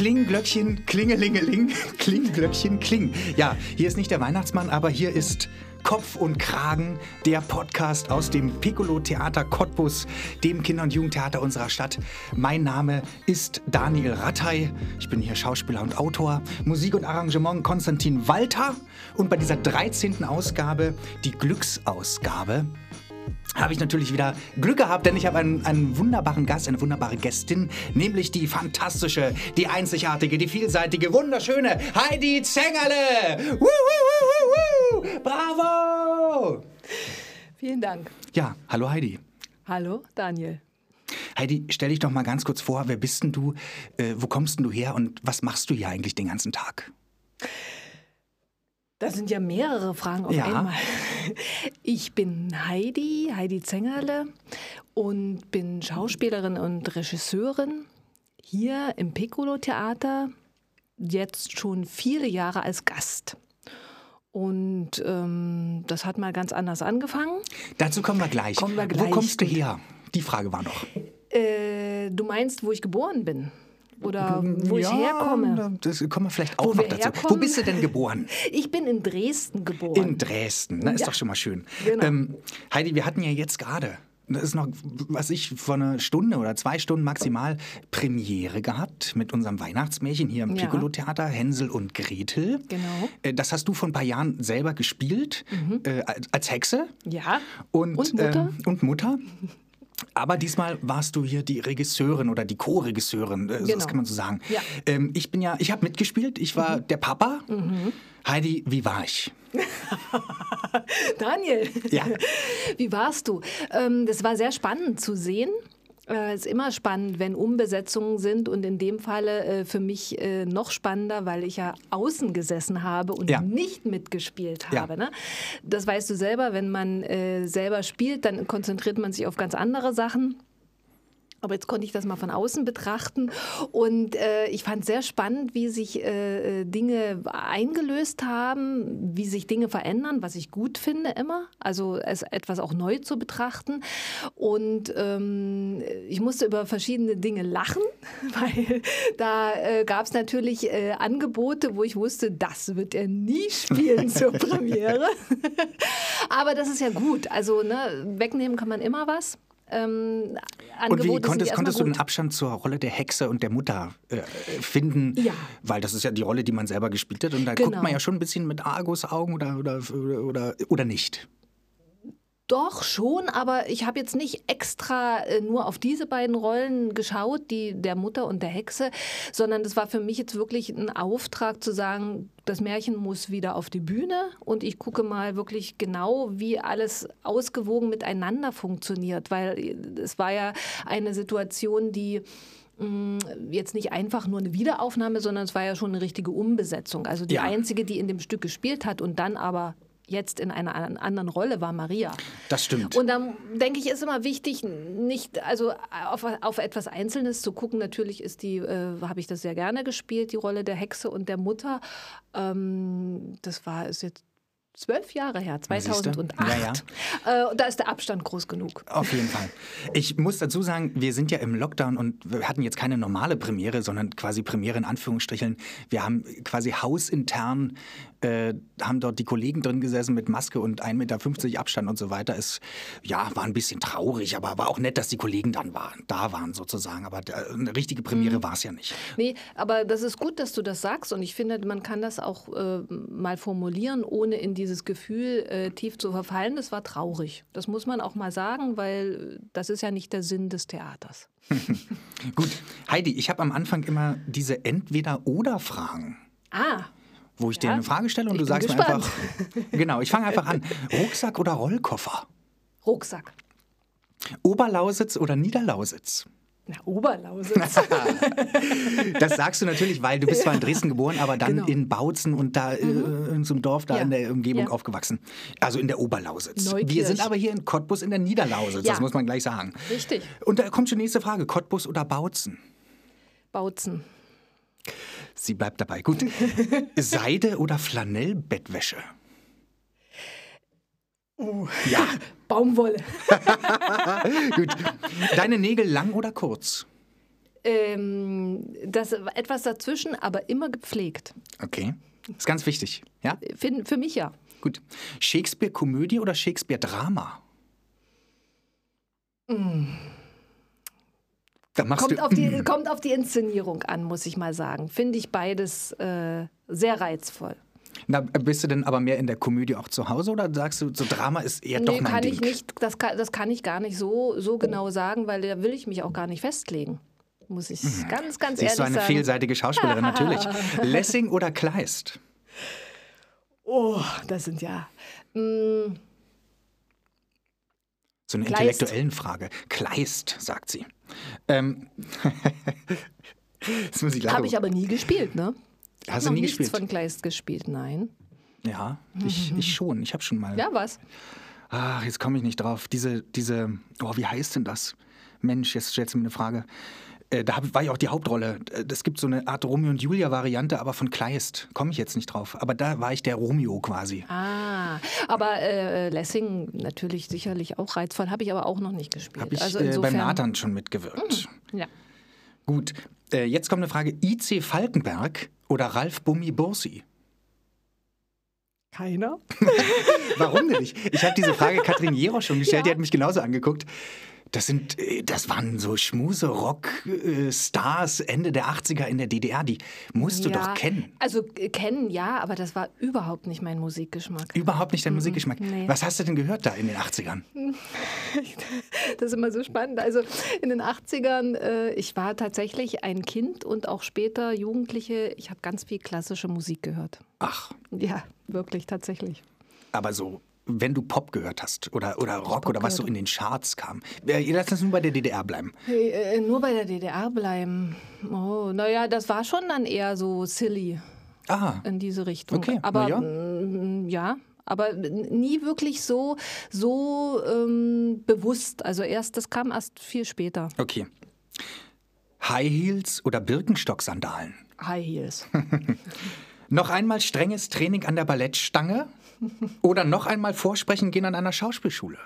Kling, Glöckchen, Klingelingeling, Kling, Glöckchen, Kling. Ja, hier ist nicht der Weihnachtsmann, aber hier ist Kopf und Kragen, der Podcast aus dem Piccolo Theater Cottbus, dem Kinder- und Jugendtheater unserer Stadt. Mein Name ist Daniel Rattay. Ich bin hier Schauspieler und Autor. Musik und Arrangement Konstantin Walter. Und bei dieser 13. Ausgabe, die Glücksausgabe, habe ich natürlich wieder Glück gehabt, denn ich habe einen, einen wunderbaren Gast, eine wunderbare Gästin, nämlich die fantastische, die einzigartige, die vielseitige, wunderschöne Heidi Zengerle. Woo, woo, woo, woo, Bravo! Vielen Dank. Ja, hallo Heidi. Hallo, Daniel. Heidi, stell dich doch mal ganz kurz vor, wer bist denn du, äh, wo kommst denn du her und was machst du hier eigentlich den ganzen Tag? Das sind ja mehrere Fragen auf Ja. einmal. Ich bin Heidi, Heidi Zengerle und bin Schauspielerin und Regisseurin hier im Piccolo Theater, jetzt schon viele Jahre als Gast. Und ähm, das hat mal ganz anders angefangen. Dazu kommen wir gleich. Kommen wir Wo gleich, kommst du her? Die Frage war noch. Äh, du meinst, wo ich geboren bin? Oder wo ich ja, herkomme? Das kommen wir vielleicht auch Wo noch dazu. Wo herkommen? bist du denn geboren? Ich bin in Dresden geboren. In Dresden, ne? ist Ja. doch schon mal schön. Genau. Ähm, Heidi, wir hatten ja jetzt gerade, das ist noch, was ich, vor einer Stunde oder zwei Stunden maximal Premiere gehabt mit unserem Weihnachtsmärchen hier im Ja. Piccolo-Theater, Hänsel und Gretel. Genau. Äh, Das hast du vor ein paar Jahren selber gespielt, äh, als- Hexe. ja. Und, Und Mutter? Ähm, und Mutter. Aber diesmal warst du hier die Regisseurin oder die Co-Regisseurin, äh, so- das Genau. kann man so sagen. Ja. Ähm, ich bin ja, ich habe mitgespielt, ich war der Papa. Heidi, wie war ich? Daniel, Ja. wie warst du? Ähm, das war sehr spannend zu sehen. Es ist immer spannend, wenn Umbesetzungen sind und in dem Falle äh, für mich äh, noch spannender, weil ich ja außen gesessen habe und Ja. nicht mitgespielt Ja. habe. Ne? Das weißt du selber, wenn man äh, selber spielt, dann konzentriert man sich auf ganz andere Sachen. Aber jetzt konnte ich das mal von außen betrachten und äh, ich fand sehr spannend, wie sich äh, äh, Dinge eingelöst haben, wie sich Dinge verändern, was ich gut finde immer. Also es etwas auch neu zu betrachten. Und ähm, ich musste über verschiedene Dinge lachen, weil da äh, gab es natürlich äh, Angebote, wo ich wusste, das wird er nie spielen zur Premiere. Aber das ist ja gut. Also ne, wegnehmen kann man immer was. Ähm, Und wie konntest, konntest du den Abstand zur Rolle der Hexe und der Mutter äh, finden? Ja. Weil das ist ja die Rolle, die man selber gespielt hat. Und da Genau. guckt man ja schon ein bisschen mit Argusaugen oder, oder, oder, oder nicht. Doch schon, aber ich habe jetzt nicht extra äh, nur auf diese beiden Rollen geschaut, die der Mutter und der Hexe, sondern das war für mich jetzt wirklich ein Auftrag zu sagen, das Märchen muss wieder auf die Bühne und ich gucke mal wirklich genau, wie alles ausgewogen miteinander funktioniert, weil äh, es war ja eine Situation, die mh, jetzt nicht einfach nur eine Wiederaufnahme, sondern es war ja schon eine richtige Umbesetzung. Also die Ja. einzige, die in dem Stück gespielt hat und dann aber jetzt in einer an- anderen Rolle war Maria. Das stimmt. Und dann denke ich, ist immer wichtig, nicht also auf, auf etwas Einzelnes zu gucken. Natürlich ist die, äh, habe ich das sehr gerne gespielt, die Rolle der Hexe und der Mutter. Ähm, das war ist jetzt zwölf Jahre her, siehste. 2008. Ja, Äh, und da ist der Abstand groß genug. Auf jeden Fall. Ich muss dazu sagen, wir sind ja im Lockdown und wir hatten jetzt keine normale Premiere, sondern quasi Premiere in Anführungsstrichen. Wir haben quasi hausintern, äh, haben dort die Kollegen drin gesessen mit Maske und 1,50 Meter Abstand und so weiter. Es ja, war ein bisschen traurig, aber war auch nett, dass die Kollegen dann waren, da waren sozusagen. Aber äh, eine richtige Premiere Mhm. war es ja nicht. Nee, aber das ist gut, dass du das sagst und ich finde, man kann das auch äh, mal formulieren, ohne in dieses Gefühl äh, tief zu verfallen. Das war traurig. Das muss man auch mal sagen, weil das ist ja nicht der Sinn des Theaters. Gut, Heidi, ich habe am Anfang immer diese Entweder-Oder-Fragen. Ah, Wo ich dir Ja, eine Frage stelle und du sagst mir gespannt. einfach. Genau, ich fange einfach an. Rucksack oder Rollkoffer? Rucksack. Oberlausitz oder Niederlausitz? Na, Oberlausitz. Das sagst du natürlich, weil du bist zwar in Dresden geboren, aber dann Genau. in Bautzen und da äh, in so einem Dorf da Ja. in der Umgebung Ja. aufgewachsen. Also in der Oberlausitz. Wir Neukirch. sind aber hier in Cottbus in der Niederlausitz, Ja. das muss man gleich sagen. Richtig. Und da kommt schon die nächste Frage. Cottbus oder Bautzen? Bautzen. Sie bleibt dabei. Gut. Seide oder Flanellbettwäsche? Ja, Baumwolle. gut. Deine Nägel lang oder kurz? Ähm, das etwas dazwischen, aber immer gepflegt. Okay. Ist ganz wichtig. Ja? Für, für mich ja. Gut. Shakespeare-Komödie oder Shakespeare-Drama? Machst Kommt auf, die, kommt auf die Inszenierung an, muss ich mal sagen. Finde ich beides äh, sehr reizvoll. Na, bist du denn aber mehr in der Komödie auch zu Hause oder sagst du, so Drama ist eher doch nee, mein kann Ding? ich nicht, das kann, das kann ich gar nicht so, so genau sagen, weil da will ich mich auch gar nicht festlegen. Muss ich ganz, ganz Mhm. Siehst ehrlich du eine sagen. vielseitige Schauspielerin, natürlich. Lessing oder Kleist? Oh, das sind ja. mm, So eine Kleist. intellektuellen Frage. Kleist, sagt sie. Ähm, das muss ich lachen. Habe ich aber nie gespielt, ne? Hast du nie nichts gespielt? von Kleist gespielt, nein. Ja, ich, ich schon. Ich habe schon mal. Ja, was? Ach, jetzt komme ich nicht drauf. Diese, diese, oh, wie heißt denn das? Mensch, jetzt stellst du mir eine Frage. Äh, da war ich auch die Hauptrolle. Äh, Es gibt so eine Art Romeo und Julia-Variante, aber von Kleist. Komme ich jetzt nicht drauf. Aber da war ich der Romeo quasi. Ah, aber äh, Lessing natürlich sicherlich auch reizvoll, habe ich aber auch noch nicht gespielt. Habe ich also äh, beim insofern, Nathan schon mitgewirkt. Ja. Gut, äh, jetzt kommt eine Frage. I.C. Falkenberg oder Ralf Bummi Bursi? Keiner? Warum denn nicht? Ich habe diese Frage Katrin Jero schon gestellt, die hat mich genauso angeguckt. Das sind, äh, das waren so Schmuse-Rock-Stars Ende der 80er in der DDR. Die musst du doch kennen. Also äh, kennen, ja, aber das war überhaupt nicht mein Musikgeschmack. Überhaupt nicht dein Musikgeschmack. nee. Was hast du denn gehört da in den 80ern? Das ist immer so spannend. Also in den 80ern, äh, ich war tatsächlich ein Kind und auch später Jugendliche. Ich habe ganz viel klassische Musik gehört. Ach, Ja, wirklich, tatsächlich. aber so, wenn du Pop gehört hast oder, oder Rock Pop oder was so gehört. in den Charts kam. Äh, lass uns nur bei der DDR bleiben. Äh, nur bei der DDR bleiben. Oh, naja, das war schon dann eher so silly Ah, in diese Richtung. Okay, aber ja. mm, ja, aber nie wirklich so, so ähm, bewusst. Also erst, das kam erst viel später. okay. High Heels oder Birkenstock-Sandalen? High Heels. Noch einmal strenges Training an der Ballettstange oder noch einmal vorsprechen gehen an einer Schauspielschule?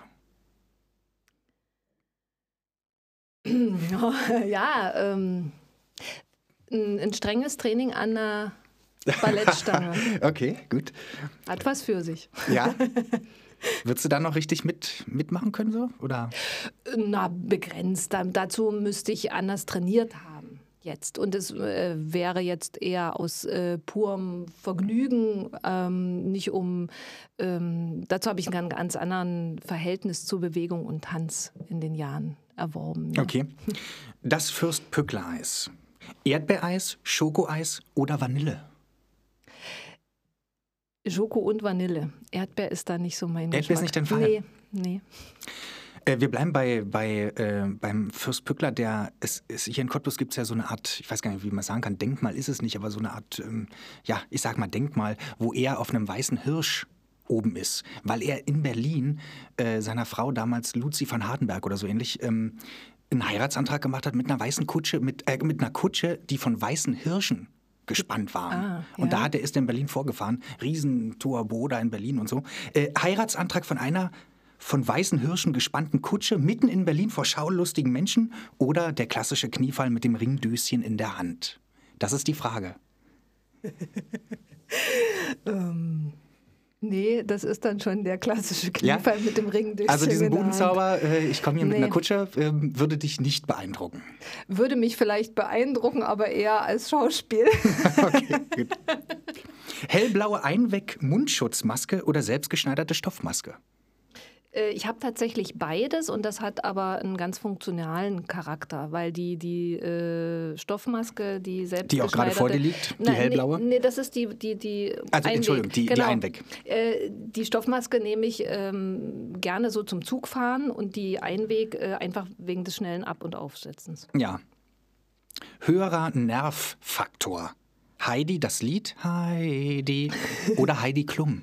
ja, ähm, ein, ein strenges Training an der Ballettstange. Okay, gut. Hat was für sich. Ja. Würdest du da noch richtig mit, mitmachen können so? Oder? Na, begrenzt. Da- Dazu müsste ich anders trainiert haben jetzt. Und es äh, wäre jetzt eher aus äh, purem Vergnügen, ähm, nicht um. Ähm, dazu habe ich ein ganz anderen Verhältnis zu Bewegung und Tanz in den Jahren erworben. ja. Okay. Das Fürst-Pückler-Eis. Erdbeereis, Schokoeis oder Vanille? Schoko und Vanille. Erdbeer ist da nicht so mein Erdbeer ist Geschmack. nicht dein Fall? Nee, nee. Äh, wir bleiben bei, bei, äh, beim Fürst Pückler, der es, es, hier in Cottbus gibt es ja so eine Art, ich weiß gar nicht, wie man sagen kann, Denkmal ist es nicht, aber so eine Art, ähm, ja, ich sag mal Denkmal, wo er auf einem weißen Hirsch oben ist, weil er in Berlin äh, seiner Frau damals Luzi van Hardenberg oder so ähnlich ähm, einen Heiratsantrag gemacht hat mit einer weißen Kutsche, mit, äh, mit einer Kutsche, die von weißen Hirschen gespannt waren. Ah, Und da hat er ist er in Berlin vorgefahren, Riesentourbo da in Berlin und so. Äh, Heiratsantrag von einer von weißen Hirschen gespannten Kutsche mitten in Berlin vor schaulustigen Menschen oder der klassische Kniefall mit dem Ringdöschen in der Hand? Das ist die Frage. Nee, das ist dann schon der klassische Ja? Kniefall mit dem Ring durch Also diesen Budenzauber, äh, ich komme hier mit Nee. einer Kutsche, ähm, würde dich nicht beeindrucken. Würde mich vielleicht beeindrucken, aber eher als Schauspiel. Okay, gut. Hellblaue Einweg-Mundschutzmaske oder selbstgeschneiderte Stoffmaske? Äh, Ich habe tatsächlich beides und das hat aber einen ganz funktionalen Charakter, weil die, die äh, Stoffmaske, die selbst Die auch gerade vor dir liegt, die Nein, hellblaue? Nee, nee, das ist die, die, die Also, Einweg. Entschuldigung, die- die genau. Einweg. Äh, die Stoffmaske nehme ich ähm, gerne so zum Zugfahren und die Einweg äh, einfach wegen des schnellen Ab- und Aufsetzens. Ja. Höherer Nervfaktor. Heidi, das Lied Heidi oder Heidi Klum?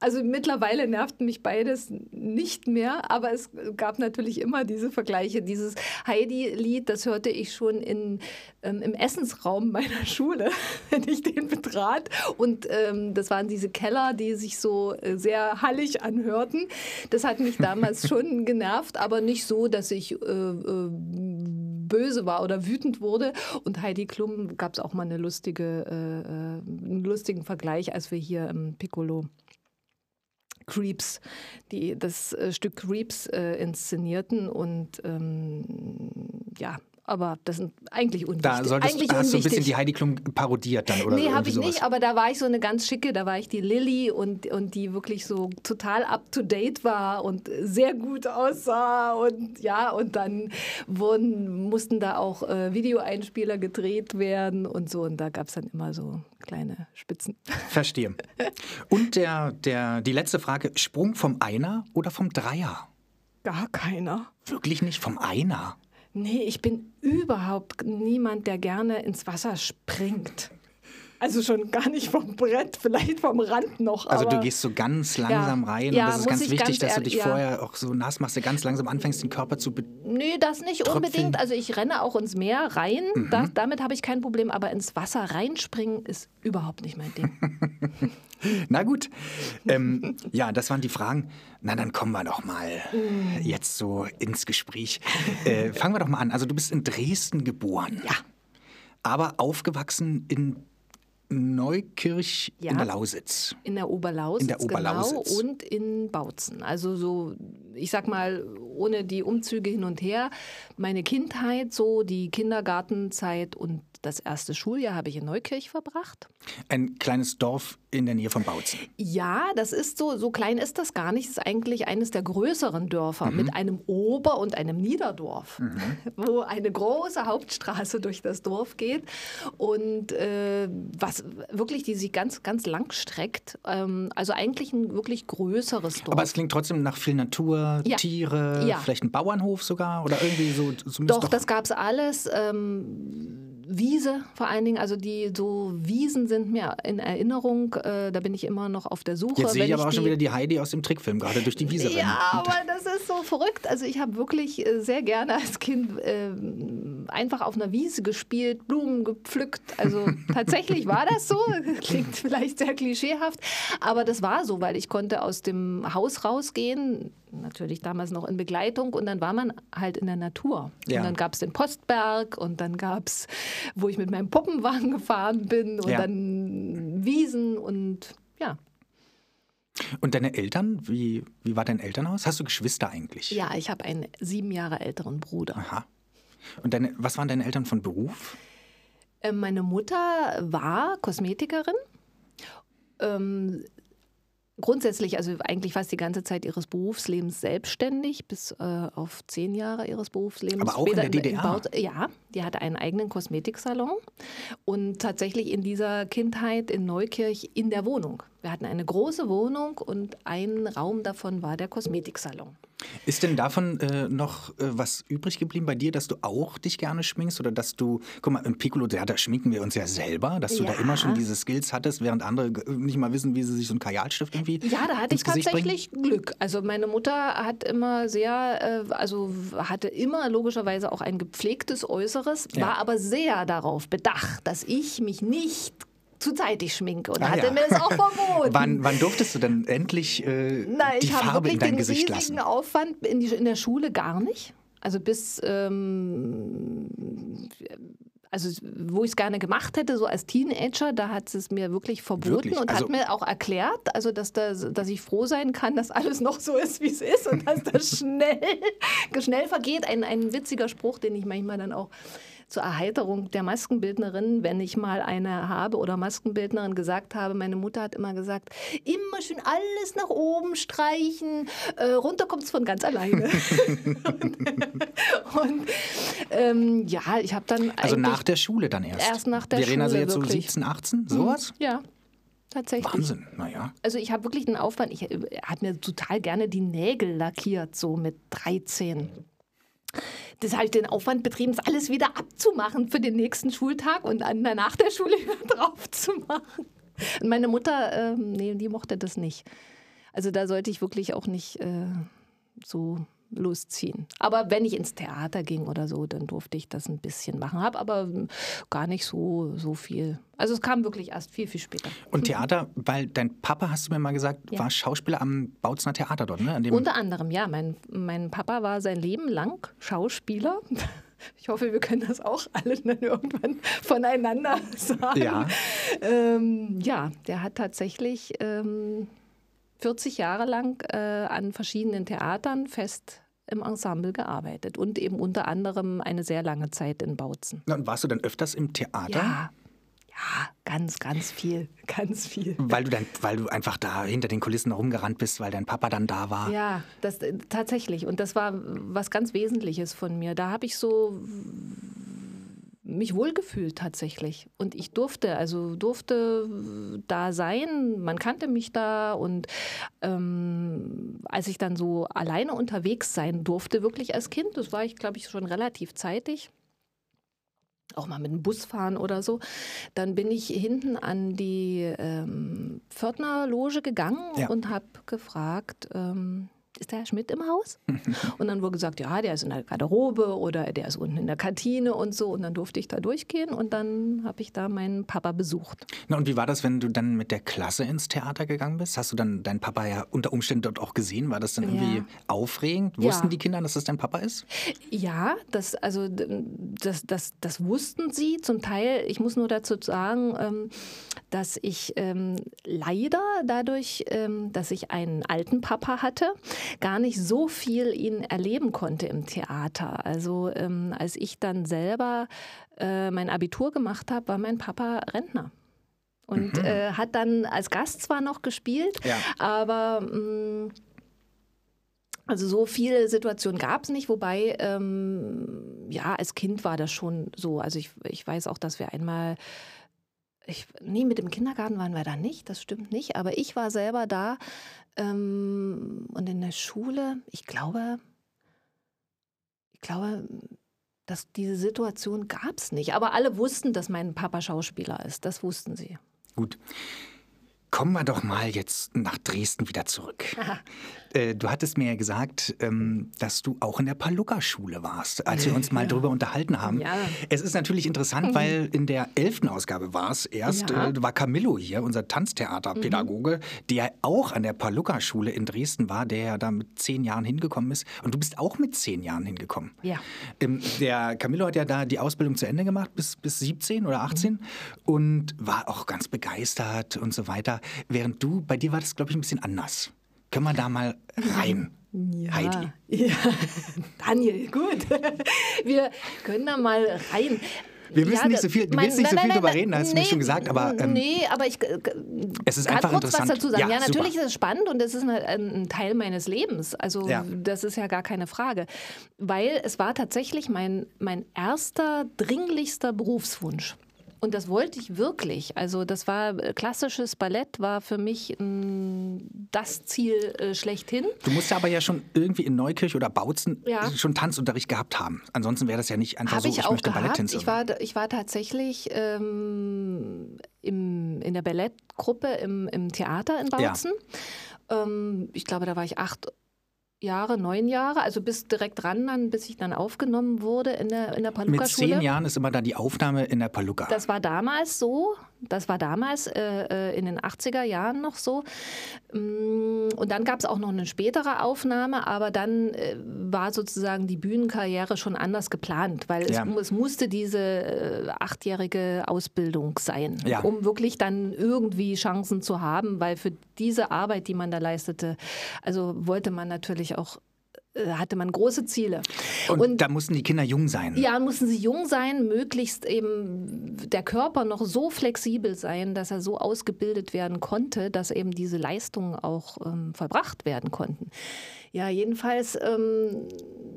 Also mittlerweile nervt mich beides nicht mehr, aber es gab natürlich immer diese Vergleiche. Dieses Heidi-Lied, das hörte ich schon in, ähm, im Essensraum meiner Schule, wenn ich den betrat. Und ähm, das waren diese Keller, die sich so äh, sehr hallig anhörten. Das hat mich damals schon genervt, aber nicht so, dass ich äh, äh, böse war oder wütend wurde. Und Heidi Klum gab es auch mal eine lustige, äh, äh, einen lustigen Vergleich, als wir hier im Piccolo Creeps, die das äh, Stück Creeps äh, inszenierten. Und ähm, ja, aber das sind eigentlich unwichtig. Da solltest, eigentlich hast du ein bisschen unwichtig. die Heidi Klum parodiert dann, oder? Nee, habe ich sowas. nicht, aber da war ich so eine ganz schicke, da war ich die Lilly und, und die wirklich so total up to date war und sehr gut aussah und ja, und dann wurden, mussten da auch äh, Videoeinspieler gedreht werden und so und da gab es dann immer so kleine Spitzen. Verstehe. Und der, der, die letzte Frage: Sprung vom Einer oder vom Dreier? Gar keiner. Wirklich nicht vom Einer. Nee, ich bin überhaupt niemand, der gerne ins Wasser springt. Also schon gar nicht vom Brett, vielleicht vom Rand noch. Also du gehst so ganz langsam rein Ja, und das ist ganz ich wichtig, ganz dass du dich ja. vorher auch so nass machst, du ganz langsam anfängst, den Körper zu Nee, das nicht Tröpfeln. unbedingt. Also ich renne auch ins Meer rein, Mhm. da, damit habe ich kein Problem, aber ins Wasser reinspringen ist überhaupt nicht mein Ding. Na gut. Ähm, ja, das waren die Fragen. Na, dann kommen wir doch mal jetzt so ins Gespräch. Äh, fangen wir doch mal an. Also du bist in Dresden geboren. Ja. Aber aufgewachsen in Neukirch Ja. in der Lausitz. In der Oberlausitz, In der Oberlausitz. genau, und in Bautzen. Also so, ich sag mal, ohne die Umzüge hin und her, meine Kindheit, so die Kindergartenzeit und das erste Schuljahr habe ich in Neukirch verbracht. Ein kleines Dorf in der Nähe von Bautzen. Ja, das ist so, so klein ist das gar nicht. Es ist eigentlich eines der größeren Dörfer mit einem Ober- und einem Niederdorf, wo eine große Hauptstraße durch das Dorf geht und äh, was wirklich, die sich ganz, ganz lang streckt. Ähm, also eigentlich ein wirklich größeres Dorf. Aber es klingt trotzdem nach viel Natur, Ja. Tiere, Ja. vielleicht ein Bauernhof sogar oder irgendwie so. Zumindest Doch, das gab es alles. Ähm, Wiese vor allen Dingen, also die so Wiesen sind mir in Erinnerung. Äh, da bin ich immer noch auf der Suche. Jetzt sehe ich aber auch schon wieder die Heidi aus dem Trickfilm, gerade durch die Wiese rennen. Ja, aber das ist so verrückt. Also ich habe wirklich äh, sehr gerne als Kind äh, einfach auf einer Wiese gespielt, Blumen gepflückt. Also tatsächlich war das so. Klingt vielleicht sehr klischeehaft, aber das war so, weil ich konnte aus dem Haus rausgehen, natürlich damals noch in Begleitung und dann war man halt in der Natur. Ja. Und dann gab es den Postberg und dann gab es, wo ich mit meinem Puppenwagen gefahren bin und Ja. dann Wiesen und ja. Und deine Eltern, wie, wie war dein Elternhaus? Hast du Geschwister eigentlich? Ja, ich habe einen sieben Jahre älteren Bruder. Aha. Und deine, was waren deine Eltern von Beruf? Äh, Meine Mutter war Kosmetikerin. Ähm, grundsätzlich, also eigentlich fast die ganze Zeit ihres Berufslebens selbstständig, bis äh, auf zehn Jahre ihres Berufslebens. Aber auch in der in DDR? Baut- ja, die hatte einen eigenen Kosmetiksalon und tatsächlich in dieser Kindheit in Neukirch in der Wohnung. Wir hatten eine große Wohnung und ein Raum davon war der Kosmetiksalon. Ist denn davon äh, noch äh, was übrig geblieben bei dir, dass du auch dich gerne schminkst oder dass du, guck mal, im Piccolo, ja, da schminken wir uns ja selber, dass du da Ja. immer schon diese Skills hattest, während andere g- nicht mal wissen, wie sie sich so einen Kajalstift irgendwie Ja, da hatte ich Gesicht bringen? tatsächlich Glück. Also meine Mutter hat immer sehr, äh, also hatte immer logischerweise auch ein gepflegtes Äußeres, Ja. war aber sehr darauf bedacht, dass ich mich nicht zu zeitig schminke und Ah, hatte ja. mir das auch verboten. Wann, wann durftest du denn endlich äh, Nein, die ich habe Farbe wirklich in dein den Gesicht riesigen lassen? Aufwand in, die, in der Schule gar nicht. Also bis, ähm, also wo ich es gerne gemacht hätte, so als Teenager, da hat es mir wirklich verboten Wirklich? und Also- hat mir auch erklärt, also dass, das, dass ich froh sein kann, dass alles noch so ist, wie es ist und dass das schnell, schnell vergeht. Ein, ein witziger Spruch, den ich manchmal dann auch zur Erheiterung der Maskenbildnerin, wenn ich mal eine habe oder Maskenbildnerin gesagt habe, meine Mutter hat immer gesagt, immer schön alles nach oben streichen, äh, runter kommt es von ganz alleine. und ähm, ja, ich habe dann Also nach der Schule dann erst? erst nach der Wir reden also Schule jetzt so wirklich. 17, 18, sowas? ja, tatsächlich. Wahnsinn, naja. Also ich habe wirklich den Aufwand, ich äh, habe mir total gerne die Nägel lackiert, so mit 13. Das habe ich den Aufwand betrieben, das alles wieder abzumachen für den nächsten Schultag und dann nach der Schule wieder drauf zu machen. Und meine Mutter, ähm, nee, die mochte das nicht. Also da sollte ich wirklich auch nicht äh, so losziehen. Aber wenn ich ins Theater ging oder so, dann durfte ich das ein bisschen machen. Habe aber gar nicht so, so viel. Also es kam wirklich erst viel, viel später. Und Theater, weil dein Papa, hast du mir mal gesagt, ja. war Schauspieler am Bautzner Theater dort, ne? Unter anderem, ja. Mein, mein Papa war sein Leben lang Schauspieler. Ich hoffe, wir können das auch alle dann irgendwann voneinander sagen. Ja, ähm, ja der hat tatsächlich ähm, 40 Jahre lang äh, an verschiedenen Theatern fest im Ensemble gearbeitet und eben unter anderem eine sehr lange Zeit in Bautzen. und warst du dann öfters im Theater? Ja, ja, ganz, ganz viel, ganz viel. Weil du dann, weil du einfach da hinter den Kulissen rumgerannt bist, weil dein Papa dann da war. Ja, das äh, tatsächlich. Und das war was ganz Wesentliches von mir. Da habe ich so mich wohlgefühlt tatsächlich. Und ich durfte, also durfte da sein, man kannte mich da und ähm, als ich dann so alleine unterwegs sein durfte, wirklich als Kind, das war ich, glaube ich, schon relativ zeitig, auch mal mit dem Bus fahren oder so, dann bin ich hinten an die ähm, Pförtnerloge gegangen ja. und habe gefragt, ähm, ist der Herr Schmidt im Haus? und dann wurde gesagt, ja, der ist in der Garderobe oder der ist unten in der Kantine und so. Und dann durfte ich da durchgehen und dann habe ich da meinen Papa besucht. Na, und wie war das, wenn du dann mit der Klasse ins Theater gegangen bist? Hast du dann deinen Papa ja unter Umständen dort auch gesehen? War das dann irgendwie ja. aufregend? Wussten ja. die Kinder, dass das dein Papa ist? Ja, das, also, das, das, das wussten sie zum Teil. Ich muss nur dazu sagen, ähm, dass ich ähm, leider dadurch, ähm, dass ich einen alten Papa hatte, gar nicht so viel ihn erleben konnte im Theater. Also ähm, als ich dann selber äh, mein Abitur gemacht habe, war mein Papa Rentner. Und mhm. äh, hat dann als Gast zwar noch gespielt, ja. aber mh, mm, also so viele Situationen gab es nicht, wobei ähm, ja, als Kind war das schon so. Also ich, ich weiß auch, dass wir einmal ich, nee, mit dem Kindergarten waren wir da nicht, das stimmt nicht, aber ich war selber da ähm, und in der Schule, ich glaube, ich glaube, dass diese Situation gab es nicht. Aber alle wussten, dass mein Papa Schauspieler ist, das wussten sie. Gut. Kommen wir doch mal jetzt nach Dresden wieder zurück. Äh, du hattest mir ja gesagt, ähm, dass du auch in der Palucca-Schule warst, als wir uns mal ja. drüber unterhalten haben. Ja. Es ist natürlich interessant, weil in der elften Ausgabe war es erst, ja. äh, war Camillo hier, unser Tanztheaterpädagoge, mhm. der auch an der Palucca-Schule in Dresden war, der ja da mit zehn Jahren hingekommen ist. Und du bist auch mit zehn Jahren hingekommen. Ja. Ähm, der Camillo hat ja da die Ausbildung zu Ende gemacht, bis, bis 17 oder 18 mhm. und war auch ganz begeistert und so weiter. Während du, bei dir war das, glaube ich, ein bisschen anders. Können wir da mal rein? Ja, Heidi. Ja, Daniel, gut. Wir können da mal rein. Wir müssen ja, nicht so viel, du willst nicht nein, so viel nein, darüber reden, hast nee, du mir schon gesagt, aber. Ähm, nee, aber ich es ist einfach kurz interessant. was dazu sagen. Ja, ja natürlich super. ist es spannend und es ist eine, ein Teil meines Lebens. Also, ja. das ist ja gar keine Frage. Weil es war tatsächlich mein, mein erster, dringlichster Berufswunsch. Und das wollte ich wirklich. Also das war äh, klassisches Ballett, war für mich mh, das Ziel äh, schlechthin. Du musst aber ja schon irgendwie in Neukirch oder Bautzen ja. schon Tanzunterricht gehabt haben. Ansonsten wäre das ja nicht einfach Hab so, ich, ich auch möchte Balletttänzer. Ich war, ich war tatsächlich ähm, im, in der Ballettgruppe im, im Theater in Bautzen. Ja. Ähm, ich glaube, da war ich acht Jahre, neun Jahre, also bis direkt ran, dann, bis ich dann aufgenommen wurde in der, in der Paluca-Schule. Mit zehn Jahren ist immer da die Aufnahme in der Paluca. Das war damals so. Das war damals äh, äh in den 80er Jahren noch so. Mm, und dann gab es auch noch eine spätere Aufnahme, aber dann äh, war sozusagen die Bühnenkarriere schon anders geplant, weil es, ja. es musste diese äh, achtjährige Ausbildung sein, ja. um wirklich dann irgendwie Chancen zu haben, weil für diese Arbeit, die man da leistete, also wollte man natürlich auch hatte man große Ziele. Und, und, da mussten die Kinder jung sein. Ja, mussten sie jung sein, möglichst eben der Körper noch so flexibel sein, dass er so ausgebildet werden konnte, dass eben diese Leistungen auch ähm, verbracht werden konnten. Ja, jedenfalls ähm,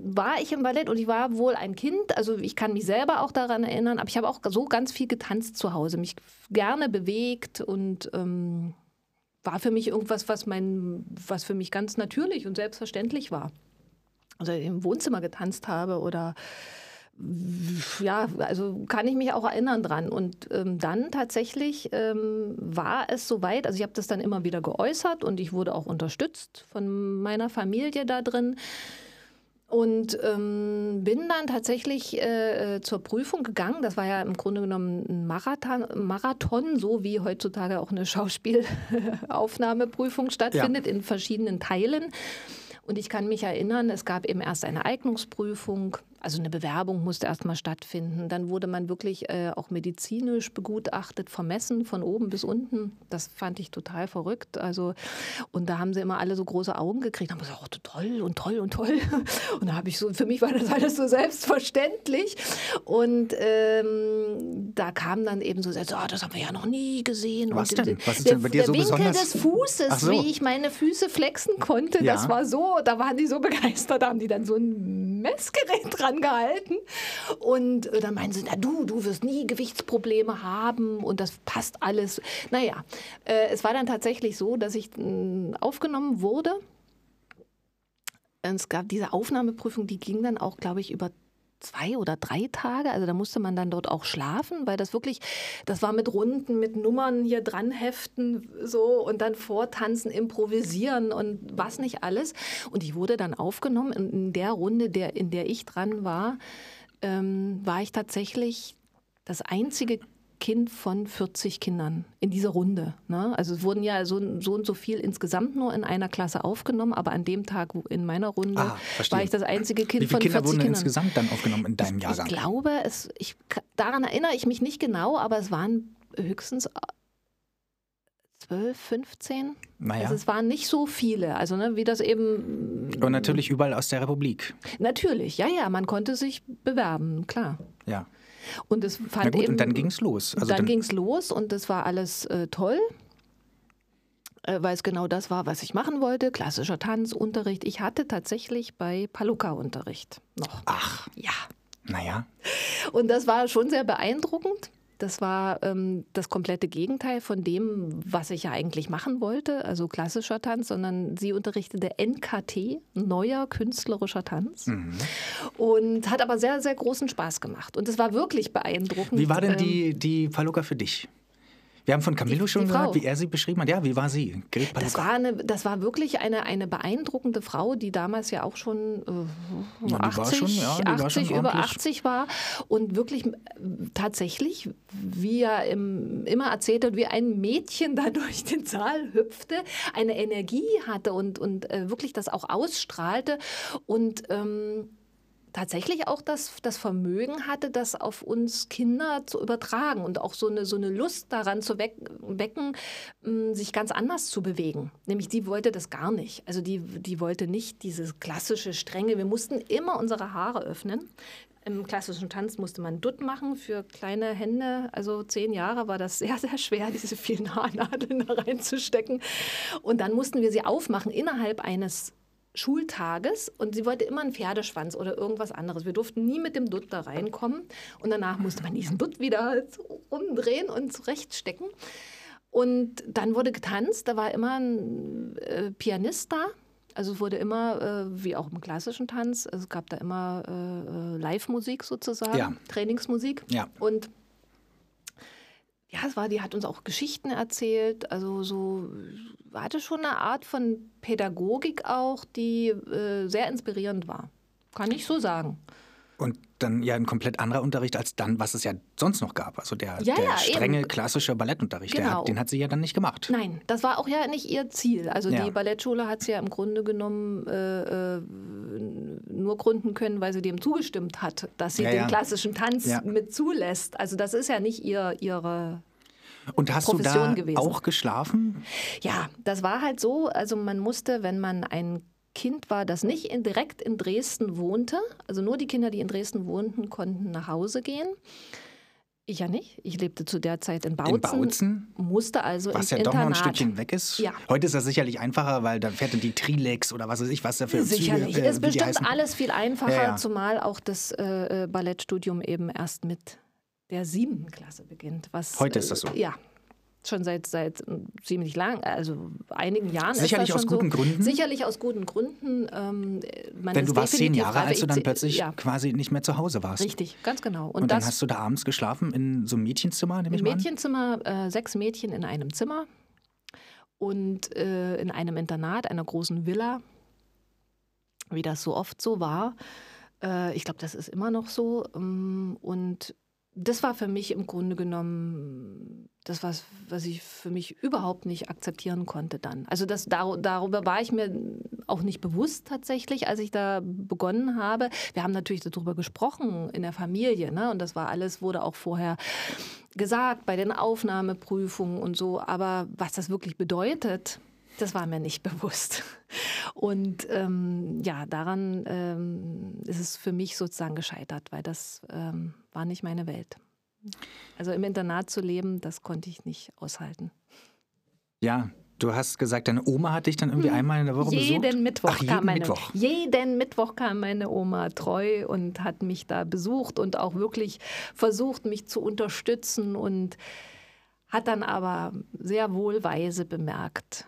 war ich im Ballett und ich war wohl ein Kind, also ich kann mich selber auch daran erinnern, aber ich habe auch so ganz viel getanzt zu Hause, mich gerne bewegt und ähm, war für mich irgendwas, was mein, was für mich ganz natürlich und selbstverständlich war. Also im Wohnzimmer getanzt habe oder ja, also kann ich mich auch erinnern dran. Und ähm, dann tatsächlich ähm, war es soweit, also ich habe das dann immer wieder geäußert und ich wurde auch unterstützt von meiner Familie da drin. Und ähm, bin dann tatsächlich äh, äh zur Prüfung gegangen. Das war ja im Grunde genommen ein Marathon, Marathon so wie heutzutage auch eine Schauspielaufnahmeprüfung stattfindet, ja. in verschiedenen Teilen. Und ich kann mich erinnern, es gab eben erst eine Eignungsprüfung, also eine Bewerbung musste erstmal stattfinden. Dann wurde man wirklich äh, auch medizinisch begutachtet, vermessen von oben bis unten. Das fand ich total verrückt. Also, und da haben sie immer alle so große Augen gekriegt. Da haben gesagt, oh, toll und toll und toll. Und da habe ich so, für mich war das alles so selbstverständlich. Und ähm, da kam dann eben so, oh, das haben wir ja noch nie gesehen. Was und denn? Was ist denn bei dir der so Winkel besonders? des Fußes, so. wie ich meine Füße flexen konnte, Ja. das war so, da waren die so begeistert, da haben die dann so ein Messgerät dran gehalten. Und äh, dann meinen sie, na du, du wirst nie Gewichtsprobleme haben und das passt alles. Naja, äh, es war dann tatsächlich so, dass ich mh, aufgenommen wurde. Es gab diese Aufnahmeprüfung, die ging dann auch, glaube ich, über zwei oder drei Tage. Also da musste man dann dort auch schlafen, weil das wirklich, das war mit Runden, mit Nummern hier dran heften so und dann vortanzen, improvisieren und was nicht alles. Und ich wurde dann aufgenommen. Und in der Runde, der, in der ich dran war, ähm, war ich tatsächlich das einzige Kind von 40 Kindern in dieser Runde. Ne? Also es wurden ja so, so und so viel insgesamt nur in einer Klasse aufgenommen, aber an dem Tag wo- in meiner Runde Ah, war ich das einzige Kind Wie viele von Kinder 40 wurden Kindern. insgesamt dann aufgenommen in deinem Jahrgang? Ich glaube, es, ich, daran erinnere ich mich nicht genau, aber es waren höchstens 12, 15. naja. Also es waren nicht so viele. Also ne, wie das eben. Und natürlich überall aus der Republik. Natürlich, ja, ja, man konnte sich bewerben, klar. Ja. Und es fand Na gut, eben, und dann ging es los. Also dann, dann, ging es los und das war alles äh, toll, äh, weil es genau das war, was ich machen wollte. Klassischer Tanzunterricht. Ich hatte tatsächlich bei Paluca-Unterricht noch. ach, Ja. naja. Und das war schon sehr beeindruckend. Das war ähm, das komplette Gegenteil von dem, was ich ja eigentlich machen wollte, also klassischer Tanz, sondern sie unterrichtete NKT, neuer künstlerischer Tanz. Mhm. Und hat aber sehr, sehr großen Spaß gemacht. Und es war wirklich beeindruckend. Wie war denn ähm, die, die Paluca für dich? Wir haben von Camillo Die- schon die gehört, wie er sie beschrieben hat. Ja, wie war sie? Das war, eine, das war wirklich eine, eine beeindruckende Frau, die damals ja auch schon, äh, Ja, die war 80, schon, ja, die war 80 schon über ordentlich. 80 war und wirklich äh, tatsächlich, wie er im, immer erzählt hat, wie ein Mädchen da durch den Saal hüpfte, eine Energie hatte und, und äh, wirklich das auch ausstrahlte und ähm, tatsächlich auch das, das Vermögen hatte, das auf uns Kinder zu übertragen und auch so eine, so eine Lust daran zu weck, wecken, mh, sich ganz anders zu bewegen. Nämlich die wollte das gar nicht. Also die, die wollte nicht dieses klassische Strenge. Wir mussten immer unsere Haare öffnen. Im klassischen Tanz musste man Dutt machen für kleine Hände. Also zehn Jahre war das sehr, sehr schwer, diese vielen Haarnadeln da reinzustecken. Und dann mussten wir sie aufmachen innerhalb eines Schultages und sie wollte immer einen Pferdeschwanz oder irgendwas anderes. Wir durften nie mit dem Dutt da reinkommen und danach musste man diesen Dutt wieder umdrehen und zurechtstecken. Und dann wurde getanzt, da war immer ein äh, Pianist da. Also es wurde immer, äh, wie auch im klassischen Tanz, es gab da immer äh, äh, Live-Musik sozusagen, Ja. Trainingsmusik. Ja. Und ja, es war, die hat uns auch Geschichten erzählt, also so hatte schon eine Art von Pädagogik auch, die äh, sehr inspirierend war. Kann ich so sagen. Und dann ja ein komplett anderer Unterricht als dann, was es ja sonst noch gab. Also der, Ja, der ja, strenge eben. klassische Ballettunterricht, der Genau. hat, den hat sie ja dann nicht gemacht. Nein, das war auch ja nicht ihr Ziel. Also Ja. die Ballettschule hat sie ja im Grunde genommen äh, äh, nur gründen können, weil sie dem zugestimmt hat, dass sie den klassischen Tanz mit zulässt. Also das ist ja nicht ihr, ihre Und hast du Profession da gewesen. auch geschlafen? Ja, das war halt so. Also man musste, wenn man ein Kind war, das nicht in, direkt in Dresden wohnte, also nur die Kinder, die in Dresden wohnten, konnten nach Hause gehen. Ich ja nicht. Ich lebte zu der Zeit in Bautzen. In Bautzen? Musste also Was ins ja doch noch ein Internat. Stückchen weg ist. Ja. Heute ist das sicherlich einfacher, weil dann fährt dann die Trilex oder was weiß ich, was da für Sicherlich. Züge, äh, ist bestimmt alles viel einfacher, Ja, ja. zumal auch das äh, äh, Ballettstudium eben erst mit der siebten Klasse beginnt. Was, Heute ist das so. Äh, ja. Schon seit, seit äh, ziemlich lang, also einigen Jahren. Sicherlich aus guten so. Gründen? Sicherlich aus guten Gründen. Ähm, man Denn du warst zehn Jahre, als du dann plötzlich Ja, quasi nicht mehr zu Hause warst. richtig, ganz genau. Und, Und dann hast du da abends geschlafen in so einem Mädchenzimmer, nehme ich mal? Mädchenzimmer, äh, sechs Mädchen in einem Zimmer und äh, in einem Internat, einer großen Villa, wie das so oft so war. Äh, ich glaube, das ist immer noch so. ähm, Und das war für mich im Grunde genommen das, was, was ich für mich überhaupt nicht akzeptieren konnte dann. Also das, dar, darüber war ich mir auch nicht bewusst tatsächlich, als ich da begonnen habe. Wir haben natürlich darüber gesprochen in der Familie, ne? und das war alles, wurde auch vorher gesagt bei den Aufnahmeprüfungen und so. Aber was das wirklich bedeutet, das war mir nicht bewusst. Und ähm, ja, daran ähm, ist es für mich sozusagen gescheitert, weil das ähm, war nicht meine Welt. Also im Internat zu leben, das konnte ich nicht aushalten. Ja, du hast gesagt, deine Oma hat dich dann irgendwie einmal in der Woche besucht? Hm. Jeden Mittwoch Ach, jeden kam meine Mittwoch. jeden Mittwoch kam meine Oma treu und hat mich da besucht und auch wirklich versucht, mich zu unterstützen und hat dann aber sehr wohlweise bemerkt,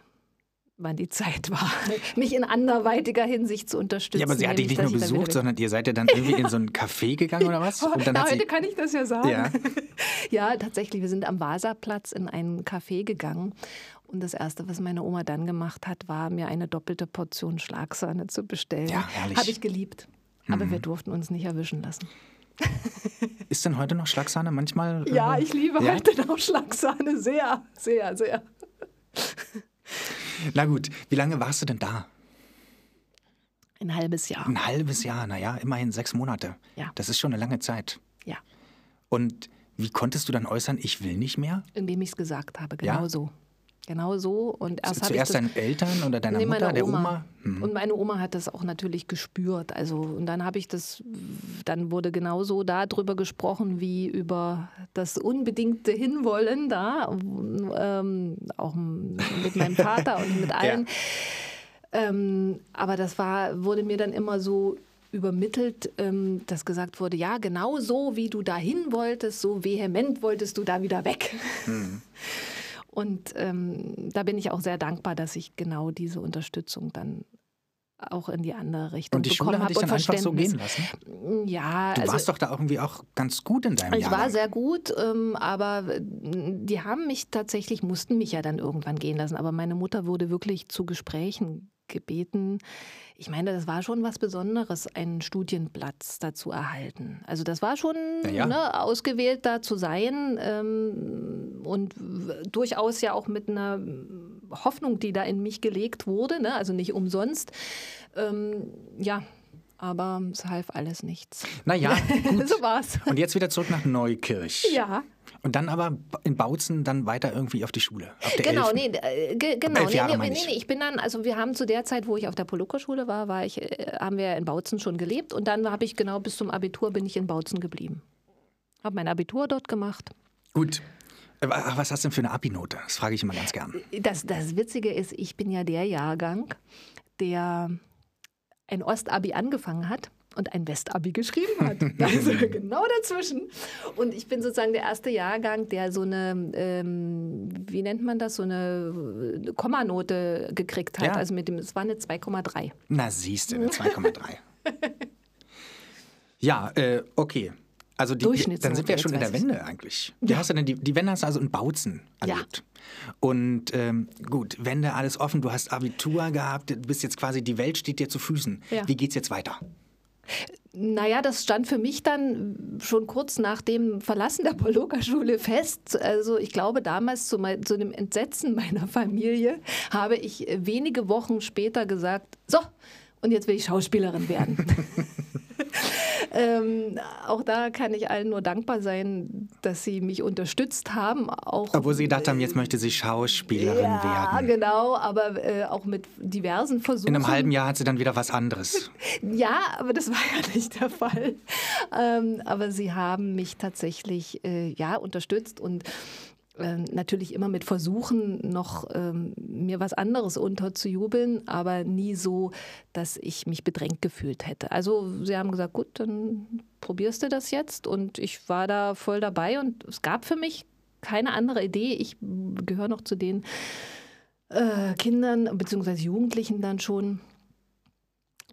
wann die Zeit war, mich in anderweitiger Hinsicht zu unterstützen. Ja, aber sie hat dich nicht nur besucht, sondern ihr seid ja dann irgendwie in so ein Café gegangen oder was? Und dann sie, heute kann ich das ja sagen. Ja. Ja. tatsächlich. Wir sind am Vasaplatz in ein Café gegangen. Und das Erste, was meine Oma dann gemacht hat, war, mir eine doppelte Portion Schlagsahne zu bestellen. Ja, herrlich. Habe ich geliebt. Aber wir durften uns nicht erwischen lassen. ist denn heute noch Schlagsahne manchmal? äh, Ja, ich liebe ja? heute noch Schlagsahne sehr, sehr, sehr. Na gut, wie lange warst du denn da? Ein halbes Jahr. Ein halbes Jahr, naja, immerhin sechs Monate. Ja. Das ist schon eine lange Zeit. Ja, Und wie konntest du dann äußern, ich will nicht mehr? indem ich es gesagt habe. Ja? Genau so. Genau so. Und erst Zuerst deinen Eltern oder deiner Nee, Mutter, der Oma? Hm. Und meine Oma hat das auch natürlich gespürt. Also, und dann habe ich das, dann wurde genauso darüber gesprochen wie über das unbedingte Hinwollen da, ähm, auch mit meinem Vater und mit allen. ähm, aber das war, wurde mir dann immer so übermittelt, ähm, dass gesagt wurde, ja, genau so, wie du dahin wolltest, so vehement wolltest du da wieder weg. Und ähm, da bin ich auch sehr dankbar, dass ich genau diese Unterstützung dann auch in die andere Richtung Und die bekommen Schule hat dich habe dann und einfach so gehen lassen? Ja, Du also warst doch da irgendwie auch ganz gut in deinem ich Jahrgang. war sehr gut, ähm, aber äh, die haben mich tatsächlich, mussten mich ja dann irgendwann gehen lassen. Aber meine Mutter wurde wirklich zu Gesprächen gebeten. Ich meine, das war schon was Besonderes, einen Studienplatz dazu erhalten. Also das war schon Ja. Ne, ausgewählt da zu sein ähm, und durchaus ja auch mit einer Hoffnung, die da in mich gelegt wurde. Ne? Also nicht umsonst. Ähm, ja, aber es half alles nichts. Naja, gut. so war's. Und jetzt wieder zurück nach Neukirch. Ja. Und dann aber in Bautzen dann weiter irgendwie auf die Schule. Genau, nee, äh, ge genau. Nee, Jahre nee, nee, ich. nee, ich bin dann, also wir haben zu der Zeit, wo ich auf der Polucca-Schule war, war ich, äh, haben wir in Bautzen schon gelebt und dann habe ich genau bis zum Abitur bin ich in Bautzen geblieben. Habe mein Abitur dort gemacht. Gut. Äh, Was hast du denn für eine Abi-Note? Das frage ich immer ganz gern. Das, das Witzige ist, ich bin ja der Jahrgang, der ein Ostabi angefangen hat und ein Westabi geschrieben hat. Also genau dazwischen. Und ich bin sozusagen der erste Jahrgang, der so eine, ähm, wie nennt man das, so eine Kommanote gekriegt hat. Ja. Also mit dem, es war eine 2,3. Na, siehst du, eine 2,3. ja, äh, okay. Also die, dann sind wir ja schon in der Wende eigentlich. Wie hast du denn die, die Wende hast du also in Bautzen Ja. erlebt. Und ähm, gut, Wende, alles offen, du hast Abitur gehabt, du bist jetzt quasi, die Welt steht dir zu Füßen. Ja. Wie geht's jetzt weiter? Naja, das stand für mich dann schon kurz nach dem Verlassen der Poloka-Schule fest. Also ich glaube, damals zu, mein, zu dem Entsetzen meiner Familie habe ich wenige Wochen später gesagt, so, und jetzt will ich Schauspielerin werden. ähm, auch da kann ich allen nur dankbar sein, dass sie mich unterstützt haben. Auch Obwohl sie gedacht haben, jetzt möchte sie Schauspielerin ja, werden. genau, aber äh, auch mit diversen Versuchen. In einem halben Jahr hat sie dann wieder was anderes. Ja, aber das war ja nicht der Fall. Ähm, aber sie haben mich tatsächlich äh, ja, unterstützt und ähm, natürlich immer mit Versuchen, noch ähm, mir was anderes unterzujubeln, aber nie so, dass ich mich bedrängt gefühlt hätte. Also sie haben gesagt, gut, dann probierst du das jetzt und ich war da voll dabei und es gab für mich keine andere Idee. Ich gehöre noch zu den äh, Kindern bzw. Jugendlichen dann schon,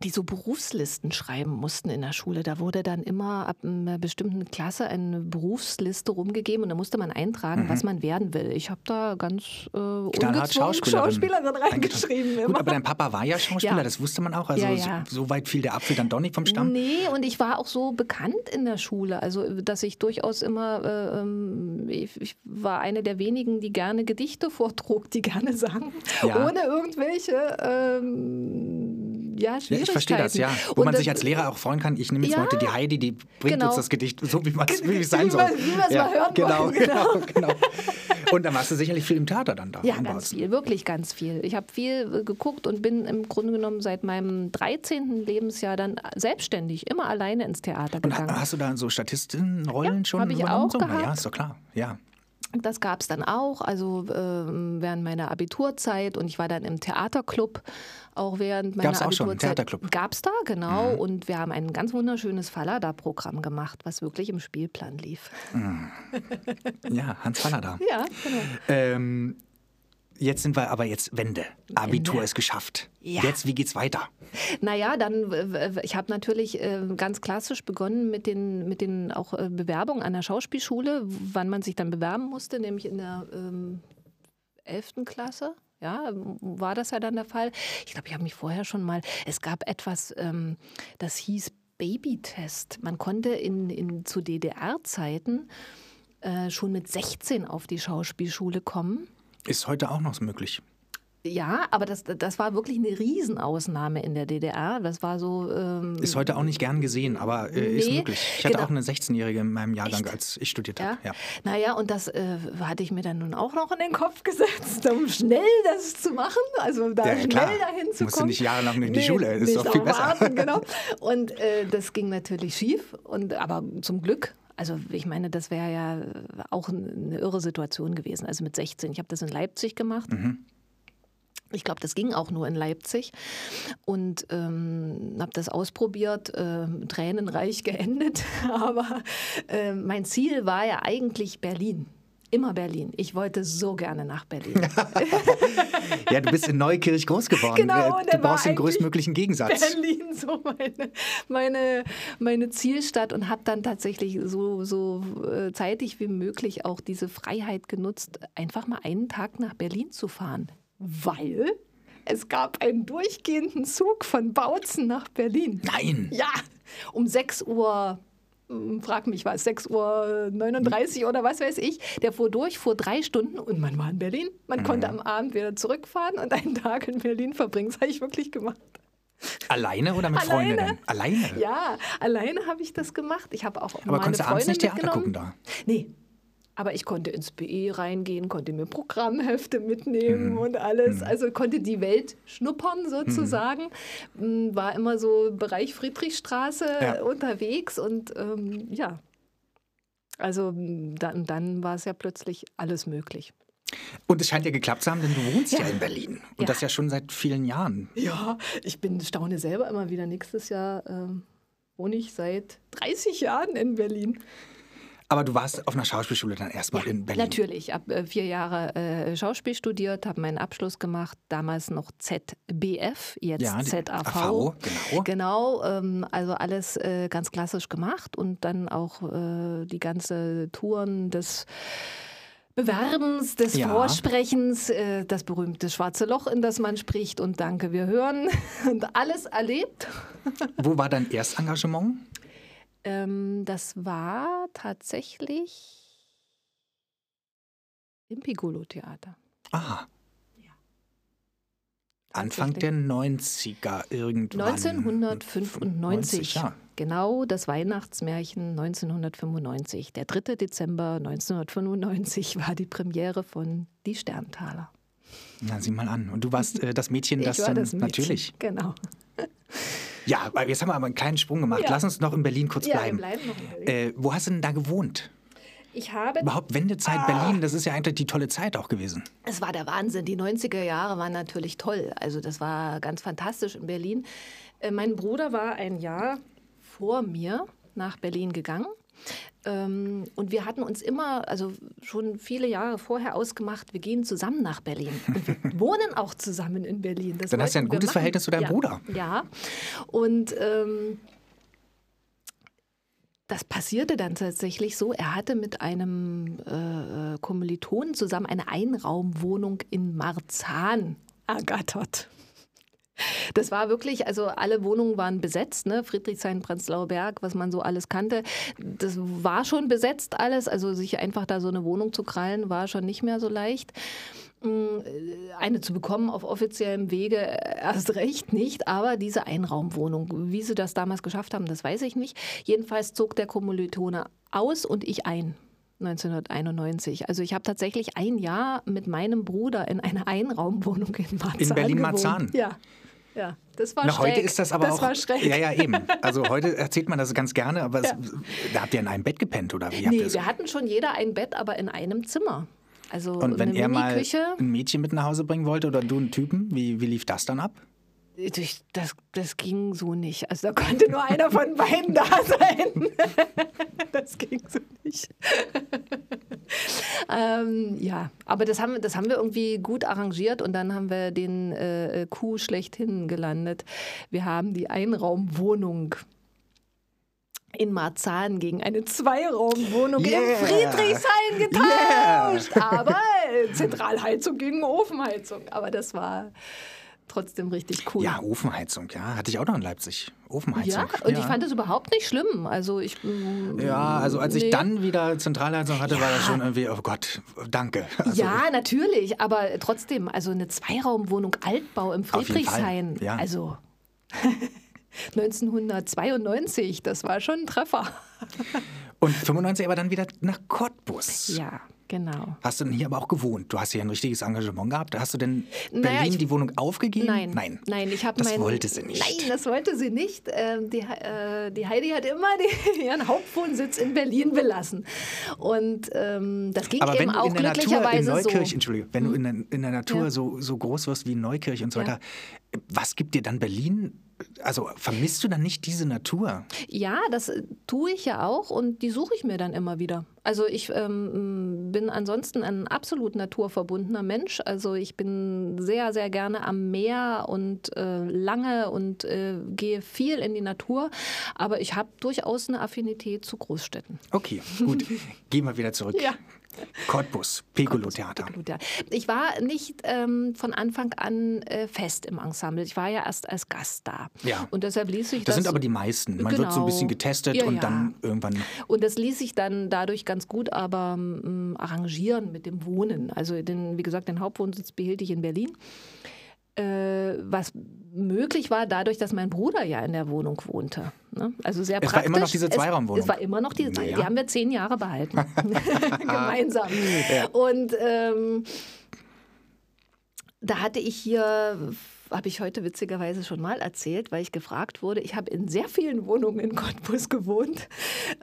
die so Berufslisten schreiben mussten in der Schule. Da wurde dann immer ab einer bestimmten Klasse eine Berufsliste rumgegeben und da musste man eintragen, mhm. was man werden will. Ich habe da ganz äh, ungezwungen Schauspielerin, Schauspielerin reingeschrieben. Gut, aber dein Papa war ja Schauspieler, ja. das wusste man auch. Also ja, ja. So, so, weit fiel der Apfel dann doch nicht vom Stamm? Nee, und ich war auch so bekannt in der Schule, also dass ich durchaus immer, äh, ähm, ich, ich, war eine der wenigen, die gerne Gedichte vortrug, die gerne sang, ohne irgendwelche... Ähm, ja, Schwierigkeiten. ich verstehe das, ja. Wo und man sich als Lehrer auch freuen kann, ich nehme jetzt ja, heute die Heidi, die bringt genau. uns das Gedicht so, wie, wie es sein soll. Wie wir es ja, mal hören genau, wollen. Genau, genau, genau. Und dann warst du sicherlich viel im Theater dann da. Ja, ganz viel, wirklich ganz viel. Ich habe viel äh, geguckt und bin im Grunde genommen seit meinem 13. Lebensjahr dann selbstständig, immer alleine ins Theater gegangen. Und hast du da so Statistinnenrollen ja, schon? Habe ich auch so? gehabt. Ja, ist doch klar, ja. Das gab es dann auch, also äh, während meiner Abiturzeit und ich war dann im Theaterclub auch während meiner Gab's auch schon, Theaterclub. Gab es da, genau. Mhm. Und wir haben ein ganz wunderschönes Fallada-Programm gemacht, was wirklich im Spielplan lief. Mhm. Ja, Hans Fallada. ja, genau. Ähm, Jetzt sind wir aber jetzt Wende. Abitur ist geschafft. Ja. Jetzt, wie geht's weiter? Naja, dann, ich habe natürlich äh, ganz klassisch begonnen mit den, mit den auch äh, Bewerbungen an der Schauspielschule, wann man sich dann bewerben musste, nämlich in der ähm, 11. Klasse. Ja, war das ja dann der Fall. Ich glaube, ich habe mich vorher schon mal, es gab etwas, ähm, das hieß Babytest. Man konnte in, in, zu DDR-Zeiten äh, schon mit 16 auf die Schauspielschule kommen. Ist heute auch noch möglich. Ja, aber das, das war wirklich eine Riesenausnahme in der DDR. Das war so. Ähm, ist heute auch nicht gern gesehen, aber äh, nee, ist möglich. Ich hatte genau. auch eine 16-Jährige in meinem Jahrgang, Echt? als ich studiert habe. Ja? ja. Naja, und das äh, hatte ich mir dann nun auch noch in den Kopf gesetzt, um schnell das zu machen. Also da ja, schnell klar. dahin zu Musst kommen. du nicht jahrelang in die nee, Schule, ist doch viel besser. Warten, genau. Und äh, das ging natürlich schief. Und, aber zum Glück also ich meine, das wäre ja auch eine irre Situation gewesen. Also mit 16. Ich habe das in Leipzig gemacht. Mhm. Ich glaube, das ging auch nur in Leipzig und ähm, habe das ausprobiert, äh, tränenreich geendet. Aber äh, mein Ziel war ja eigentlich Berlin. Immer Berlin. Ich wollte so gerne nach Berlin. ja, du bist in Neukirch groß geworden. Genau, du brauchst den größtmöglichen Gegensatz. Berlin, so meine, meine, meine Zielstadt und habe dann tatsächlich so, so äh, zeitig wie möglich auch diese Freiheit genutzt, einfach mal einen Tag nach Berlin zu fahren. Weil es gab einen durchgehenden Zug von Bautzen nach Berlin. Nein! Ja, um 6 Uhr frag mich was, 6.39 Uhr oder was weiß ich. Der fuhr durch, fuhr drei Stunden und man war in Berlin. Man mhm. konnte am Abend wieder zurückfahren und einen Tag in Berlin verbringen. Das habe ich wirklich gemacht. Alleine oder mit alleine. Freundinnen? Alleine? Ja, alleine habe ich das gemacht. Ich habe auch Aber konntest du abends nicht Theater gucken da? Nee, aber ich konnte ins BE reingehen, konnte mir Programmhefte mitnehmen mhm. und alles. Mhm. Also konnte die Welt schnuppern sozusagen. Mhm. War immer so Bereich Friedrichstraße ja. unterwegs und ähm, ja. Also dann, dann war es ja plötzlich alles möglich. Und es scheint ja geklappt zu haben, denn du wohnst ja, ja in Berlin. Und ja. das ja schon seit vielen Jahren. Ja, ich bin staune selber immer wieder. Nächstes Jahr ähm, wohne ich seit 30 Jahren in Berlin. Aber du warst auf einer Schauspielschule dann erstmal ja, in Berlin. Natürlich, ich habe äh, vier Jahre äh, Schauspiel studiert, habe meinen Abschluss gemacht, damals noch ZBF, jetzt ja, ZAV. AV, genau. Genau, ähm, also alles äh, ganz klassisch gemacht und dann auch äh, die ganze Touren des Bewerbens, des ja. Vorsprechens, äh, das berühmte schwarze Loch, in das man spricht und Danke, wir hören und alles erlebt. Wo war dein Erstengagement? Ähm, das war tatsächlich im Piccolo-Theater. Aha. Ja. Anfang der 90er irgendwann. 1995. ja. Genau, das Weihnachtsmärchen 1995. Der 3. Dezember 1995 war die Premiere von Die Sterntaler. Na, sieh mal an. Und du warst äh, das Mädchen, das dann das Mädchen, natürlich. Genau. Ja, jetzt haben wir aber einen kleinen Sprung gemacht. Ja. Lass uns noch in Berlin kurz ja, bleiben. Wir bleiben noch in Berlin. Äh, wo hast du denn da gewohnt? Ich habe. Überhaupt Wendezeit ah. Berlin, das ist ja eigentlich die tolle Zeit auch gewesen. Es war der Wahnsinn. Die 90er Jahre waren natürlich toll. Also, das war ganz fantastisch in Berlin. Äh, mein Bruder war ein Jahr vor mir nach Berlin gegangen. Ähm, und wir hatten uns immer, also schon viele Jahre vorher ausgemacht, wir gehen zusammen nach Berlin. Und wir wohnen auch zusammen in Berlin. Das Dann hast du ja ein gutes Verhältnis zu deinem ja, Bruder. Ja. Und ähm, das passierte dann tatsächlich so. Er hatte mit einem äh, Kommilitonen zusammen eine Einraumwohnung in Marzahn ergattert. Das war wirklich, also alle Wohnungen waren besetzt, ne? Friedrichshain, Prenzlauer Berg, was man so alles kannte. Das war schon besetzt alles. Also sich einfach da so eine Wohnung zu krallen, war schon nicht mehr so leicht. Mm, eine zu bekommen auf offiziellem Wege erst recht nicht, aber diese Einraumwohnung, wie sie das damals geschafft haben, das weiß ich nicht. Jedenfalls zog der Kommilitone aus und ich ein. 1991. Also ich habe tatsächlich ein Jahr mit meinem Bruder in einer Einraumwohnung in Marzahn In Berlin-Marzahn? Ja. Ja, das war Na, schräg. Heute ist das aber das auch. War schräg. Ja, ja, eben. Also heute erzählt man das ganz gerne, aber ja. es, da habt ihr in einem Bett gepennt oder wie? Nee, wir hatten schon jeder ein Bett, aber in einem Zimmer. Also Und wenn er mal ein Mädchen mit nach Hause bringen wollte oder du einen Typen, wie, wie lief das dann ab? Das, das ging so nicht. Also da konnte nur einer von beiden da sein. Das ging so nicht. ähm, ja, aber das haben, das haben wir irgendwie gut arrangiert und dann haben wir den äh, Kuh schlechthin gelandet. Wir haben die Einraumwohnung in Marzahn gegen eine Zweiraumwohnung Yeah. im Friedrichshain getauscht. Aber äh, Zentralheizung gegen Ofenheizung. Aber das war trotzdem richtig cool. Ja, Ofenheizung, ja. Hatte ich auch noch in Leipzig. Ofenheizung. Ja, und ich fand das überhaupt nicht schlimm. Also ich. mm, Ja, also als ich nee. dann wieder Zentralheizung hatte, war das Ja. schon irgendwie, oh Gott, danke. Also, ja, natürlich, aber trotzdem, also eine Zweiraumwohnung Altbau im Friedrichshain. ja. Also 1992, das war schon ein Treffer. Und 95 aber dann wieder nach Cottbus. Ja, genau. Hast du denn hier aber auch gewohnt? Du hast hier ein richtiges Engagement gehabt. Hast du denn Naja, Berlin ich- die Wohnung aufgegeben? Nein, Nein. nein, ich habe Das mein, wollte sie nicht. Nein, das wollte sie nicht. Ähm, die, äh, die Heidi hat immer die, ihren Hauptwohnsitz in Berlin belassen. Und ähm, das ging Aber eben auch in der Natur in glücklicherweise Neukirch, so. Entschuldige, wenn du in der, in der Natur Ja. so, so groß wirst wie Neukirch und so Ja. weiter, was gibt dir dann Berlin? Also vermisst du dann nicht diese Natur? Ja, das äh, tue ich ja auch und die suche ich mir dann immer wieder. Also ich ähm, bin ansonsten ein absolut naturverbundener Mensch. Also ich bin sehr, sehr gerne am Meer und äh, lange und äh, gehe viel in die Natur. Aber ich habe durchaus eine Affinität zu Großstädten. Okay, gut. Gehen wir wieder zurück. Ja. Cottbus, Piccolo-Theater. Ich war nicht ähm, von Anfang an äh, fest im Ensemble. Ich war ja erst als Gast da. Ja. Und deshalb ließ sich Das das. sind aber die meisten. Man wird so ein Genau. bisschen getestet Ja, und ja. dann irgendwann. Und das ließ sich dann dadurch ganz gut aber ähm, arrangieren mit dem Wohnen. Also den, wie gesagt, den Hauptwohnsitz behielt ich in Berlin. Äh, was möglich war dadurch, dass mein Bruder ja in der Wohnung wohnte. Ne? Also sehr Es war praktisch. immer noch diese Es- Zweiraumwohnung. Es, war immer noch diese, Naja. die haben wir zehn Jahre behalten. Gemeinsam. Ja. Und ähm, da hatte ich hier, habe ich heute witzigerweise schon mal erzählt, weil ich gefragt wurde, ich habe in sehr vielen Wohnungen in Cottbus gewohnt,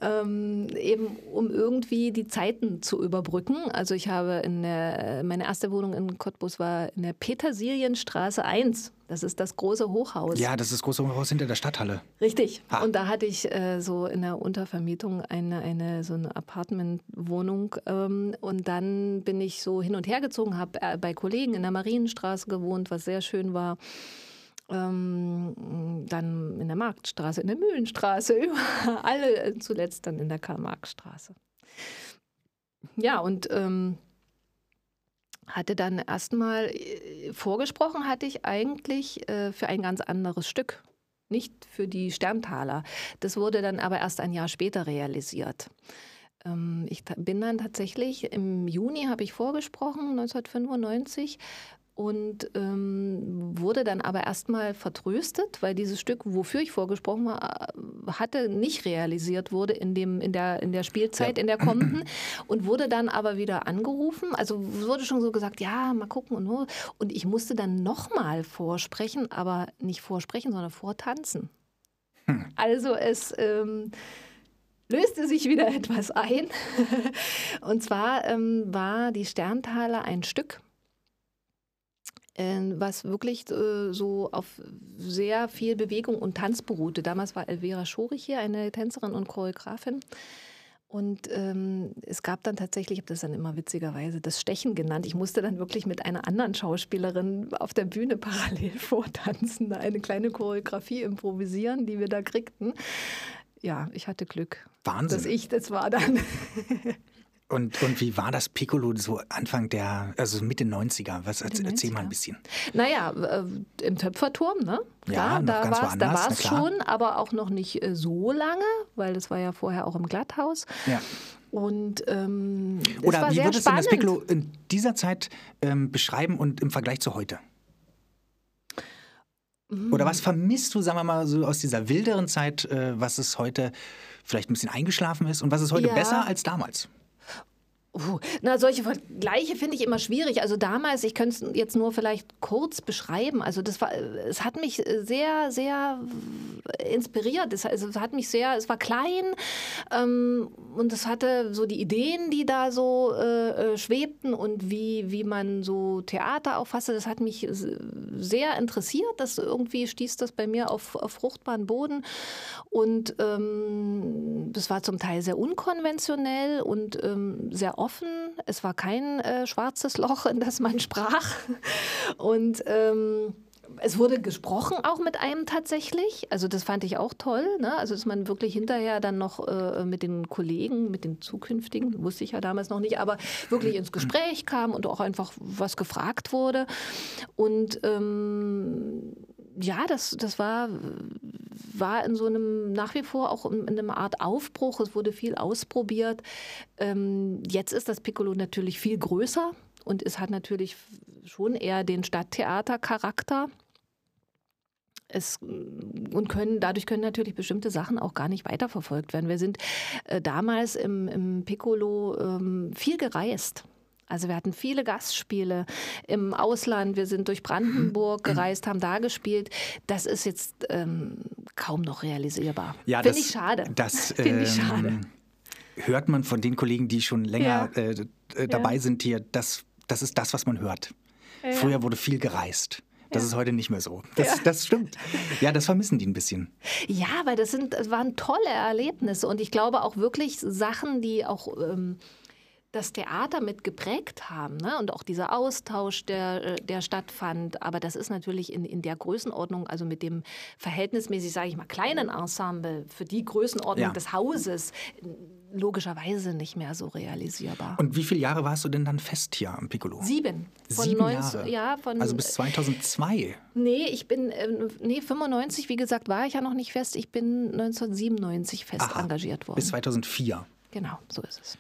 ähm, eben um irgendwie die Zeiten zu überbrücken. Also ich habe in der, meine erste Wohnung in Cottbus war in der Petersilienstraße 1. Das ist das große Hochhaus. Ja, das ist das große Haus hinter der Stadthalle. Richtig. Ha. Und da hatte ich äh, so in der Untervermietung eine, eine so eine Apartmentwohnung. Ähm, und dann bin ich so hin und her gezogen, habe äh, bei Kollegen in der Marienstraße gewohnt, was sehr schön war. Ähm, dann in der Marktstraße, in der Mühlenstraße, überall, äh, zuletzt dann in der Karl-Marx-Straße. Ja, und ähm, hatte dann erstmal äh, vorgesprochen, hatte ich eigentlich äh, für ein ganz anderes Stück, nicht für die Sterntaler. Das wurde dann aber erst ein Jahr später realisiert. Ähm, ich bin dann tatsächlich, im Juni habe ich vorgesprochen, 1995. Und ähm, wurde dann aber erstmal vertröstet, weil dieses Stück, wofür ich vorgesprochen war, äh, hatte, nicht realisiert wurde in, dem, in, der, in der Spielzeit, Ja. in der kommenden. Und wurde dann aber wieder angerufen. Also wurde schon so gesagt, ja, mal gucken und so. Und ich musste dann nochmal vorsprechen, aber nicht vorsprechen, sondern vortanzen. Also es ähm, löste sich wieder etwas ein. Und zwar ähm, war die Sterntaler ein Stück, was wirklich äh, so auf sehr viel Bewegung und Tanz beruhte. Damals war Elvira Schorich hier, eine Tänzerin und Choreografin. Und ähm, es gab dann tatsächlich, ich habe das dann immer witzigerweise das Stechen genannt. Ich musste dann wirklich mit einer anderen Schauspielerin auf der Bühne parallel vortanzen, eine kleine Choreografie improvisieren, die wir da kriegten. Ja, ich hatte Glück. Wahnsinn. Dass ich das war dann. Und, und wie war das Piccolo so Anfang der, also Mitte 90er? Was, erzähl, erzähl mal ein bisschen. Naja, äh, im Töpferturm, ne? Ja, da war es da war's schon, aber auch noch nicht äh, so lange, weil das war ja vorher auch im Glatthaus. Ja. Und ähm, Oder wie würdest du das Piccolo in dieser Zeit ähm, beschreiben und im Vergleich zu heute? Mhm. Oder was vermisst du, sagen wir mal, so aus dieser wilderen Zeit, äh, was es heute vielleicht ein bisschen eingeschlafen ist und was ist heute Ja. besser als damals? Uh, na, solche Vergleiche finde ich immer schwierig. Also damals, ich könnte es jetzt nur vielleicht kurz beschreiben. Also das war, es hat mich sehr, sehr inspiriert. Es, also es hat mich sehr, es war klein ähm, und es hatte so die Ideen, die da so äh, äh, schwebten und wie, wie man so Theater auffasste. Das hat mich sehr interessiert. Das irgendwie stieß das bei mir auf, auf fruchtbaren Boden und ähm, das war zum Teil sehr unkonventionell und ähm, sehr offen. Es war kein äh, schwarzes Loch, in das man sprach. Und ähm, es wurde gesprochen auch mit einem tatsächlich. Also das fand ich auch toll. Ne? Also dass man wirklich hinterher dann noch äh, mit den Kollegen, mit den zukünftigen, wusste ich ja damals noch nicht, aber wirklich ins Gespräch kam und auch einfach was gefragt wurde. Und ähm, ja, das, das war, war in so einem, nach wie vor auch in, in einer Art Aufbruch. Es wurde viel ausprobiert. Ähm, jetzt ist das Piccolo natürlich viel größer und es hat natürlich schon eher den Stadttheatercharakter. Es, und können, dadurch können natürlich bestimmte Sachen auch gar nicht weiterverfolgt werden. Wir sind äh, damals im, im Piccolo ähm, viel gereist. Also wir hatten viele Gastspiele im Ausland. Wir sind durch Brandenburg gereist, haben da gespielt. Das ist jetzt ähm, kaum noch realisierbar. Ja, Finde ich schade. Das Finde ich ähm, schade. hört man von den Kollegen, die schon länger Ja. äh, äh, dabei sind hier. Das, das ist das, was man hört. Früher wurde viel gereist. Das ist heute nicht mehr so. Das, das stimmt. Ja, das vermissen die ein bisschen. Ja, weil das, sind, das waren tolle Erlebnisse und ich glaube auch wirklich Sachen, die auch ähm, das Theater mit geprägt haben ne? und auch dieser Austausch, der, äh, der stattfand. Aber das ist natürlich in, in der Größenordnung, also mit dem verhältnismäßig, sage ich mal, kleinen Ensemble für die Größenordnung Ja. des Hauses logischerweise nicht mehr so realisierbar. Und wie viele Jahre warst du denn dann fest hier am Piccolo? Sieben. Von Sieben 19 Jahre. Ja, von, Also bis 2002. Nee, ich bin, ähm, nee, 95, wie gesagt, war ich ja noch nicht fest. Ich bin 1997 fest Aha, engagiert worden. Bis 2004. Genau, so ist es.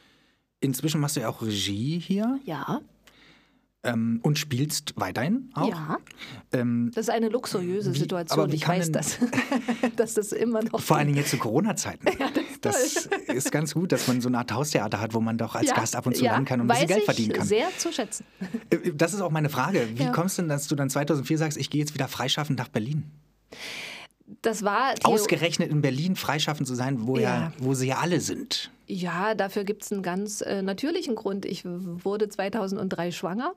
Inzwischen machst du ja auch Regie hier Ja, ähm, und spielst weiterhin auch. ja. Ähm, Das ist eine luxuriöse Wie- Situation. ich weiß das, dass das immer noch. vor allen. Dingen jetzt zu Corona-Zeiten. das ist ganz gut, dass man so eine Art Haustheater hat, wo man doch als Ja, Gast ab und zu ja, ran kann und ein bisschen Geld verdienen kann. Sehr zu schätzen. Äh, Das ist auch meine Frage. Wie Ja. kommst du denn, dass du dann 2004 sagst, ich gehe jetzt wieder freischaffend nach Berlin? Das war Ausgerechnet in Berlin freischaffend zu sein, wo, ja. Ja. wo sie ja alle sind. Ja, dafür gibt es einen ganz äh, natürlichen Grund. Ich wurde 2003 schwanger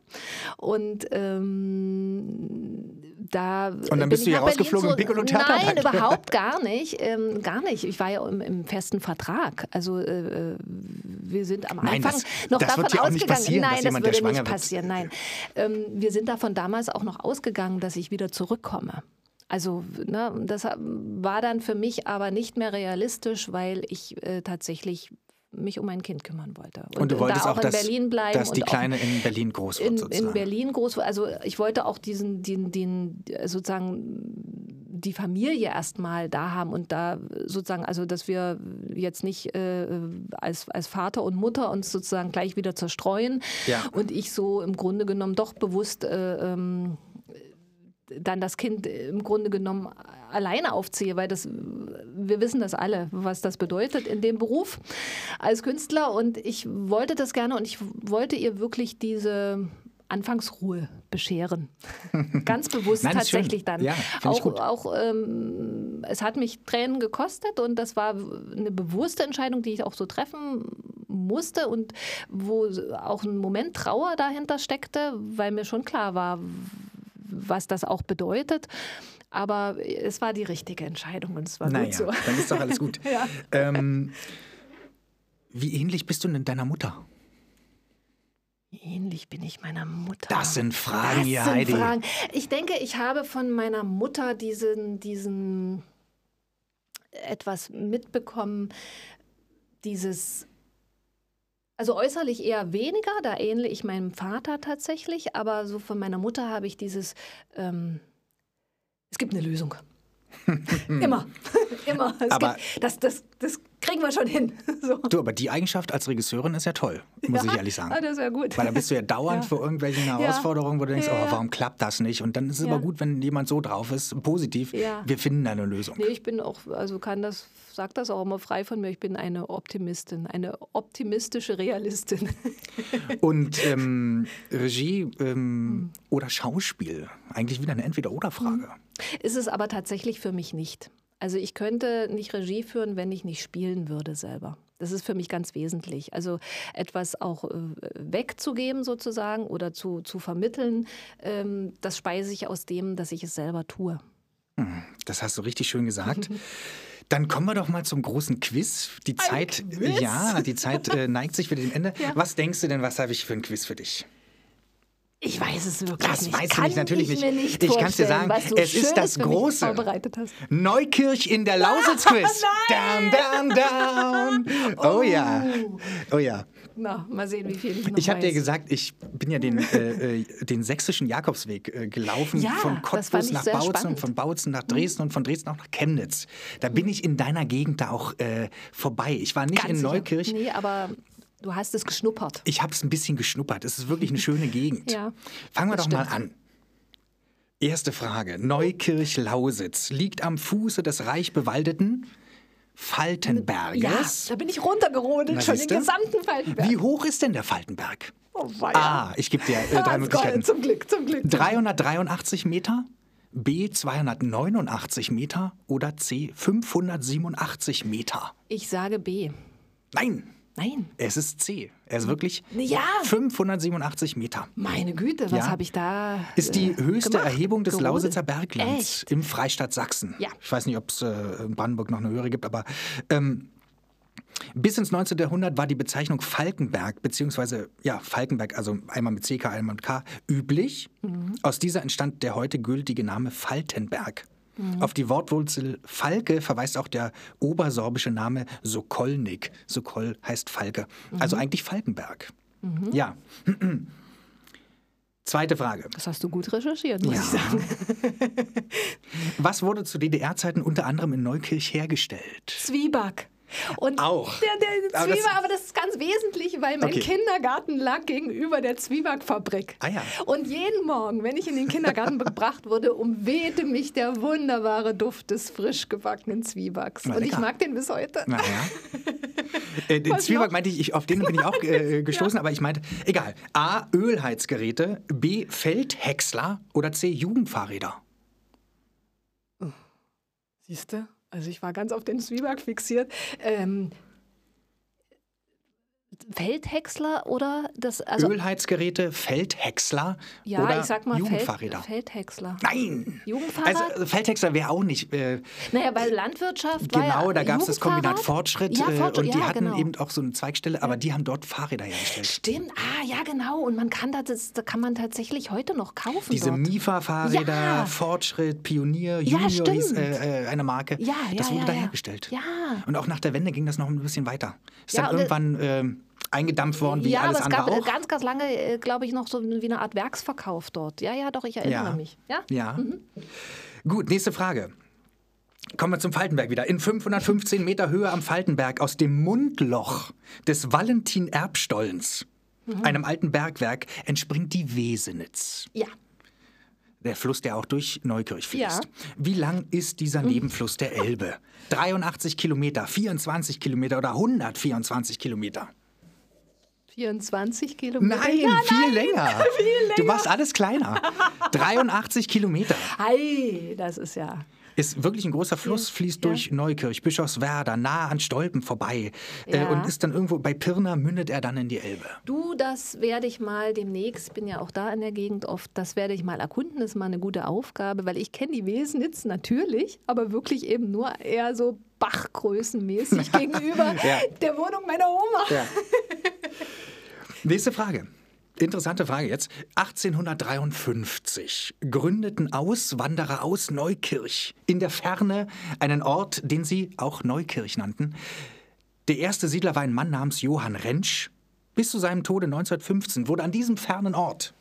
und ähm, da Und dann bin bist du hier Berlin rausgeflogen im zurück- Piccolo-Theater? Nein, überhaupt gar nicht. Ähm, gar nicht. Ich war ja im, im festen Vertrag. Also äh, wir sind am Nein, Anfang das- noch das davon wird ja auch nicht ausgegangen. nein, das würde nicht wird. passieren. Nein, ähm, wir sind davon damals auch noch ausgegangen, dass ich wieder zurückkomme. Also ne, das war dann für mich aber nicht mehr realistisch, weil ich äh, tatsächlich mich um mein Kind kümmern wollte. Und, du wolltest da auch, in dass, Berlin bleiben. dass die und auch Kleine in Berlin groß wird, in, sozusagen. in Berlin groß. Also ich wollte auch diesen, den, den sozusagen die Familie erstmal da haben und da sozusagen, also dass wir jetzt nicht äh, als, als Vater und Mutter uns sozusagen gleich wieder zerstreuen Ja. und ich so im Grunde genommen doch bewusst äh, ähm, dann das Kind im Grunde genommen alleine aufziehe, weil das, wir wissen das alle, was das bedeutet in dem Beruf als Künstler und ich wollte das gerne und ich wollte ihr wirklich diese Anfangsruhe bescheren. Ganz bewusst Nein, tatsächlich dann. Ja, auch auch ähm, es hat mich Tränen gekostet und das war eine bewusste Entscheidung, die ich auch so treffen musste und wo auch ein Moment Trauer dahinter steckte, weil mir schon klar war, was das auch bedeutet. Aber es war die richtige Entscheidung und es war naja, gut so. dann ist doch alles gut. Ja. ähm, Wie ähnlich bist du denn deiner Mutter? Wie ähnlich bin ich meiner Mutter? Das sind Fragen, Das ihr sind Heidi. Fragen. Ich denke, ich habe von meiner Mutter diesen, diesen etwas mitbekommen, dieses, also äußerlich eher weniger, da ähnle ich meinem Vater tatsächlich, aber so von meiner Mutter habe ich dieses, ähm, es gibt eine Lösung. Immer, immer. Es Aber- gibt, das, das, das kriegen wir schon hin. So. Du, aber die Eigenschaft als Regisseurin ist ja toll, muss ich ehrlich sagen. Ah, das ist ja gut. Weil da bist du ja dauernd Ja. vor irgendwelchen Herausforderungen, wo du denkst, Ja, oh, ja. warum klappt das nicht? Und dann ist es Ja. aber gut, wenn jemand so drauf ist, positiv, Ja. wir finden eine Lösung. Nee, ich bin auch, also kann das, sag das auch immer frei von mir, ich bin eine Optimistin, eine optimistische Realistin. Und ähm, Regie Hm. ähm, oder Schauspiel, eigentlich wieder eine Entweder-Oder-Frage. Ist es aber tatsächlich für mich nicht. Also ich könnte nicht Regie führen, wenn ich nicht spielen würde selber. Das ist für mich ganz wesentlich. Also etwas auch äh, wegzugeben sozusagen oder zu, zu vermitteln, ähm, das speise ich aus dem, dass ich es selber tue. Das hast du richtig schön gesagt. Dann kommen wir doch mal zum großen Quiz. Die Zeit, Quiz? ja, die Zeit äh, neigt sich wieder dem Ende. Ja. Was denkst du denn, was habe ich für ein Quiz für dich? Ich weiß es wirklich Das nicht. weißt du Kann nicht, natürlich ich nicht. Nicht Ich kann's dir vorstellen, sagen, so es ist das Große. vorbereitet hast. Neukirch in der Lausitz-Quiz. down, down, down. Oh ja. Oh ja. Na, mal sehen, wie viel ich noch Ich habe dir weiß. gesagt, ich bin ja den, äh, äh, den sächsischen Jakobsweg äh, gelaufen, Ja, von das Cottbus ich nach Bautzen und spannend. von Bautzen nach Dresden und von Dresden auch nach Chemnitz. Da bin ich in deiner Gegend da auch äh, vorbei. Ich war nicht Ganz in sicher. Neukirch. Nee, aber du hast es geschnuppert. Ich habe es ein bisschen geschnuppert. Es ist wirklich eine schöne Gegend. Ja, Fangen wir doch mal stimmt. an. Erste Frage. Neukirch-Lausitz liegt am Fuße des reich bewaldeten Faltenberges. Ja, da bin ich runtergerodelt, schon den gesamten Faltenberg. Wie hoch ist denn der Faltenberg? Oh, weia. A, ich gebe dir äh, Ah, drei Möglichkeiten. Zum Glück, zum Glück. 383 Meter, B 289 Meter oder C 587 Meter. Ich sage B. Nein, Nein. es ist C. Er ist wirklich Ja. 587 Meter. Meine Güte, was Ja. habe ich da Ist die äh, höchste gemacht? Erhebung des Gerodelt? Lausitzer Berglands Echt? im Freistaat Sachsen. Ja. Ich weiß nicht, ob es äh, in Brandenburg noch eine höhere gibt, aber ähm, bis ins 19. Jahrhundert war die Bezeichnung Falkenberg, beziehungsweise ja, Falkenberg, also einmal mit CK, einmal mit K, üblich. Mhm. Aus dieser entstand der heute gültige Name Faltenberg. Mhm. Auf die Wortwurzel Falke verweist auch der obersorbische Name Sokolnik. Sokol heißt Falke. Also Mhm. eigentlich Falkenberg. Ja. Zweite Frage. Das hast du gut recherchiert, muss Ja. ich sagen. Was wurde zu DDR-Zeiten unter anderem in Neukirch hergestellt? Zwieback. Und Auch. Der, der Aber das- Zwieback, aber das ist ganz wesentlich, weil mein Okay. Kindergarten lag gegenüber der Zwiebackfabrik. Ah ja. Und jeden Morgen, wenn ich in den Kindergarten gebracht wurde, umwehte mich der wunderbare Duft des frisch gebackenen Zwiebacks. Na, Und ich mag den bis heute. Naja. Äh, den Was Zwieback noch? meinte ich, ich, auf den bin ich auch äh, gestoßen, aber ich meinte, egal. A. Ölheizgeräte, B. Feldhäcksler oder C. Jugendfahrräder. Siehst du? Also ich war ganz auf den Zwieback fixiert. Ähm, Feldhäcksler oder das also Ölheizgeräte, Feldhäcksler ja, oder ich sag mal Feld, Jugendfahrräder. Feldhäcksler. Nein! Jugendfahrrad? Also Feldhäcksler wäre auch nicht. Äh, Naja, bei Landwirtschaft genau, ja da gab es das Kombinat. Fortschritt Ja, äh, Fortschritt, und die ja, hatten genau. eben auch so eine Zweigstelle, aber die haben dort Fahrräder hergestellt. Stimmt, ah ja genau. Und man kann das, das da kann man tatsächlich heute noch kaufen Diese dort. MIFA-Fahrräder. Fortschritt, Pionier, Junior hieß äh, äh, eine Marke. Ja, das wurde da hergestellt. Ja. Und auch nach der Wende ging das noch ein bisschen weiter. Ist dann äh, irgendwann ähm, eingedampft worden, wie ja, alles aber es andere gab auch. äh, ganz, ganz lange, äh, glaube ich, noch so wie eine Art Werksverkauf dort. Ja, ja, doch, ich erinnere Ja. mich. Ja? Ja. Mhm. Gut, nächste Frage. Kommen wir zum Faltenberg wieder. In 515 Meter Höhe am Faltenberg aus dem Mundloch des Valentin-Erbstollens, Mhm. einem alten Bergwerk, entspringt die Wesenitz. Ja. Der Fluss, der auch durch Neukirch fließt. Ja. Wie lang ist dieser Nebenfluss der Elbe? 83 Kilometer, 24 Kilometer oder 124 Kilometer? 24 Kilometer. Nein, Ja, viel, länger. viel länger. Du machst alles kleiner. 83 Kilometer. Ei, das ist ja. Ist wirklich ein großer Fluss, fließt Ja. durch Neukirch, Bischofswerda, nah an Stolpen vorbei äh, Ja. und ist dann irgendwo bei Pirna, mündet er dann in die Elbe. Du, das werde ich mal demnächst, bin ja auch da in der Gegend oft, das werde ich mal erkunden, das ist mal eine gute Aufgabe, weil ich kenne die Wesnitz natürlich, aber wirklich eben nur eher so Bachgrößenmäßig gegenüber Ja. der Wohnung meiner Oma. Nächste Frage. Interessante Frage jetzt. 1853 gründeten Auswanderer aus Neukirch in der Ferne einen Ort, den sie auch Neukirch nannten. Der erste Siedler war ein Mann namens Johann Rentsch. Bis zu seinem Tode 1915 wurde an diesem fernen Ort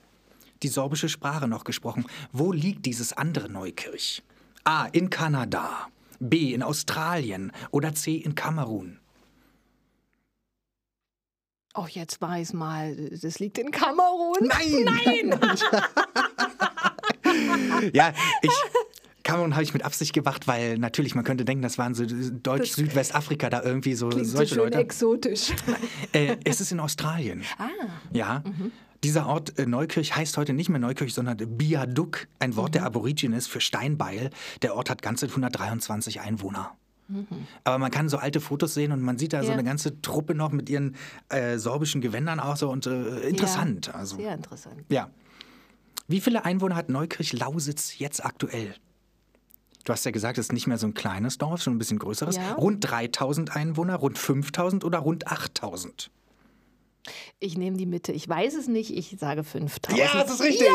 die sorbische Sprache noch gesprochen. Wo liegt dieses andere Neukirch? A. In Kanada. B. In Australien. Oder C. In Kamerun. Oh, jetzt weiß mal, das liegt in Kamerun. Nein! Nein! ja, ich. Kamerun habe ich mit Absicht gemacht, weil natürlich, man könnte denken, das waren so Deutsch-Südwestafrika, da irgendwie so Klingt so solche schön Leute. exotisch. Äh, es ist in Australien. Ah, Ja. Dieser Ort äh, Neukirch heißt heute nicht mehr Neukirch, sondern Biaduk, ein Wort der Aborigines für Steinbeil. Der Ort hat ganze 123 Einwohner. Aber man kann so alte Fotos sehen und man sieht da so Ja. eine ganze Truppe noch mit ihren äh, sorbischen Gewändern auch so und äh, interessant. Ja, also. Sehr interessant. Ja. Wie viele Einwohner hat Neukirch-Lausitz jetzt aktuell? Du hast ja gesagt, es ist nicht mehr so ein kleines Dorf, schon ein bisschen größeres. Ja. Rund 3000 Einwohner, rund 5000 oder rund 8000? Ich nehme die Mitte. Ich weiß es nicht. Ich sage 5000. Ja, das ist richtig.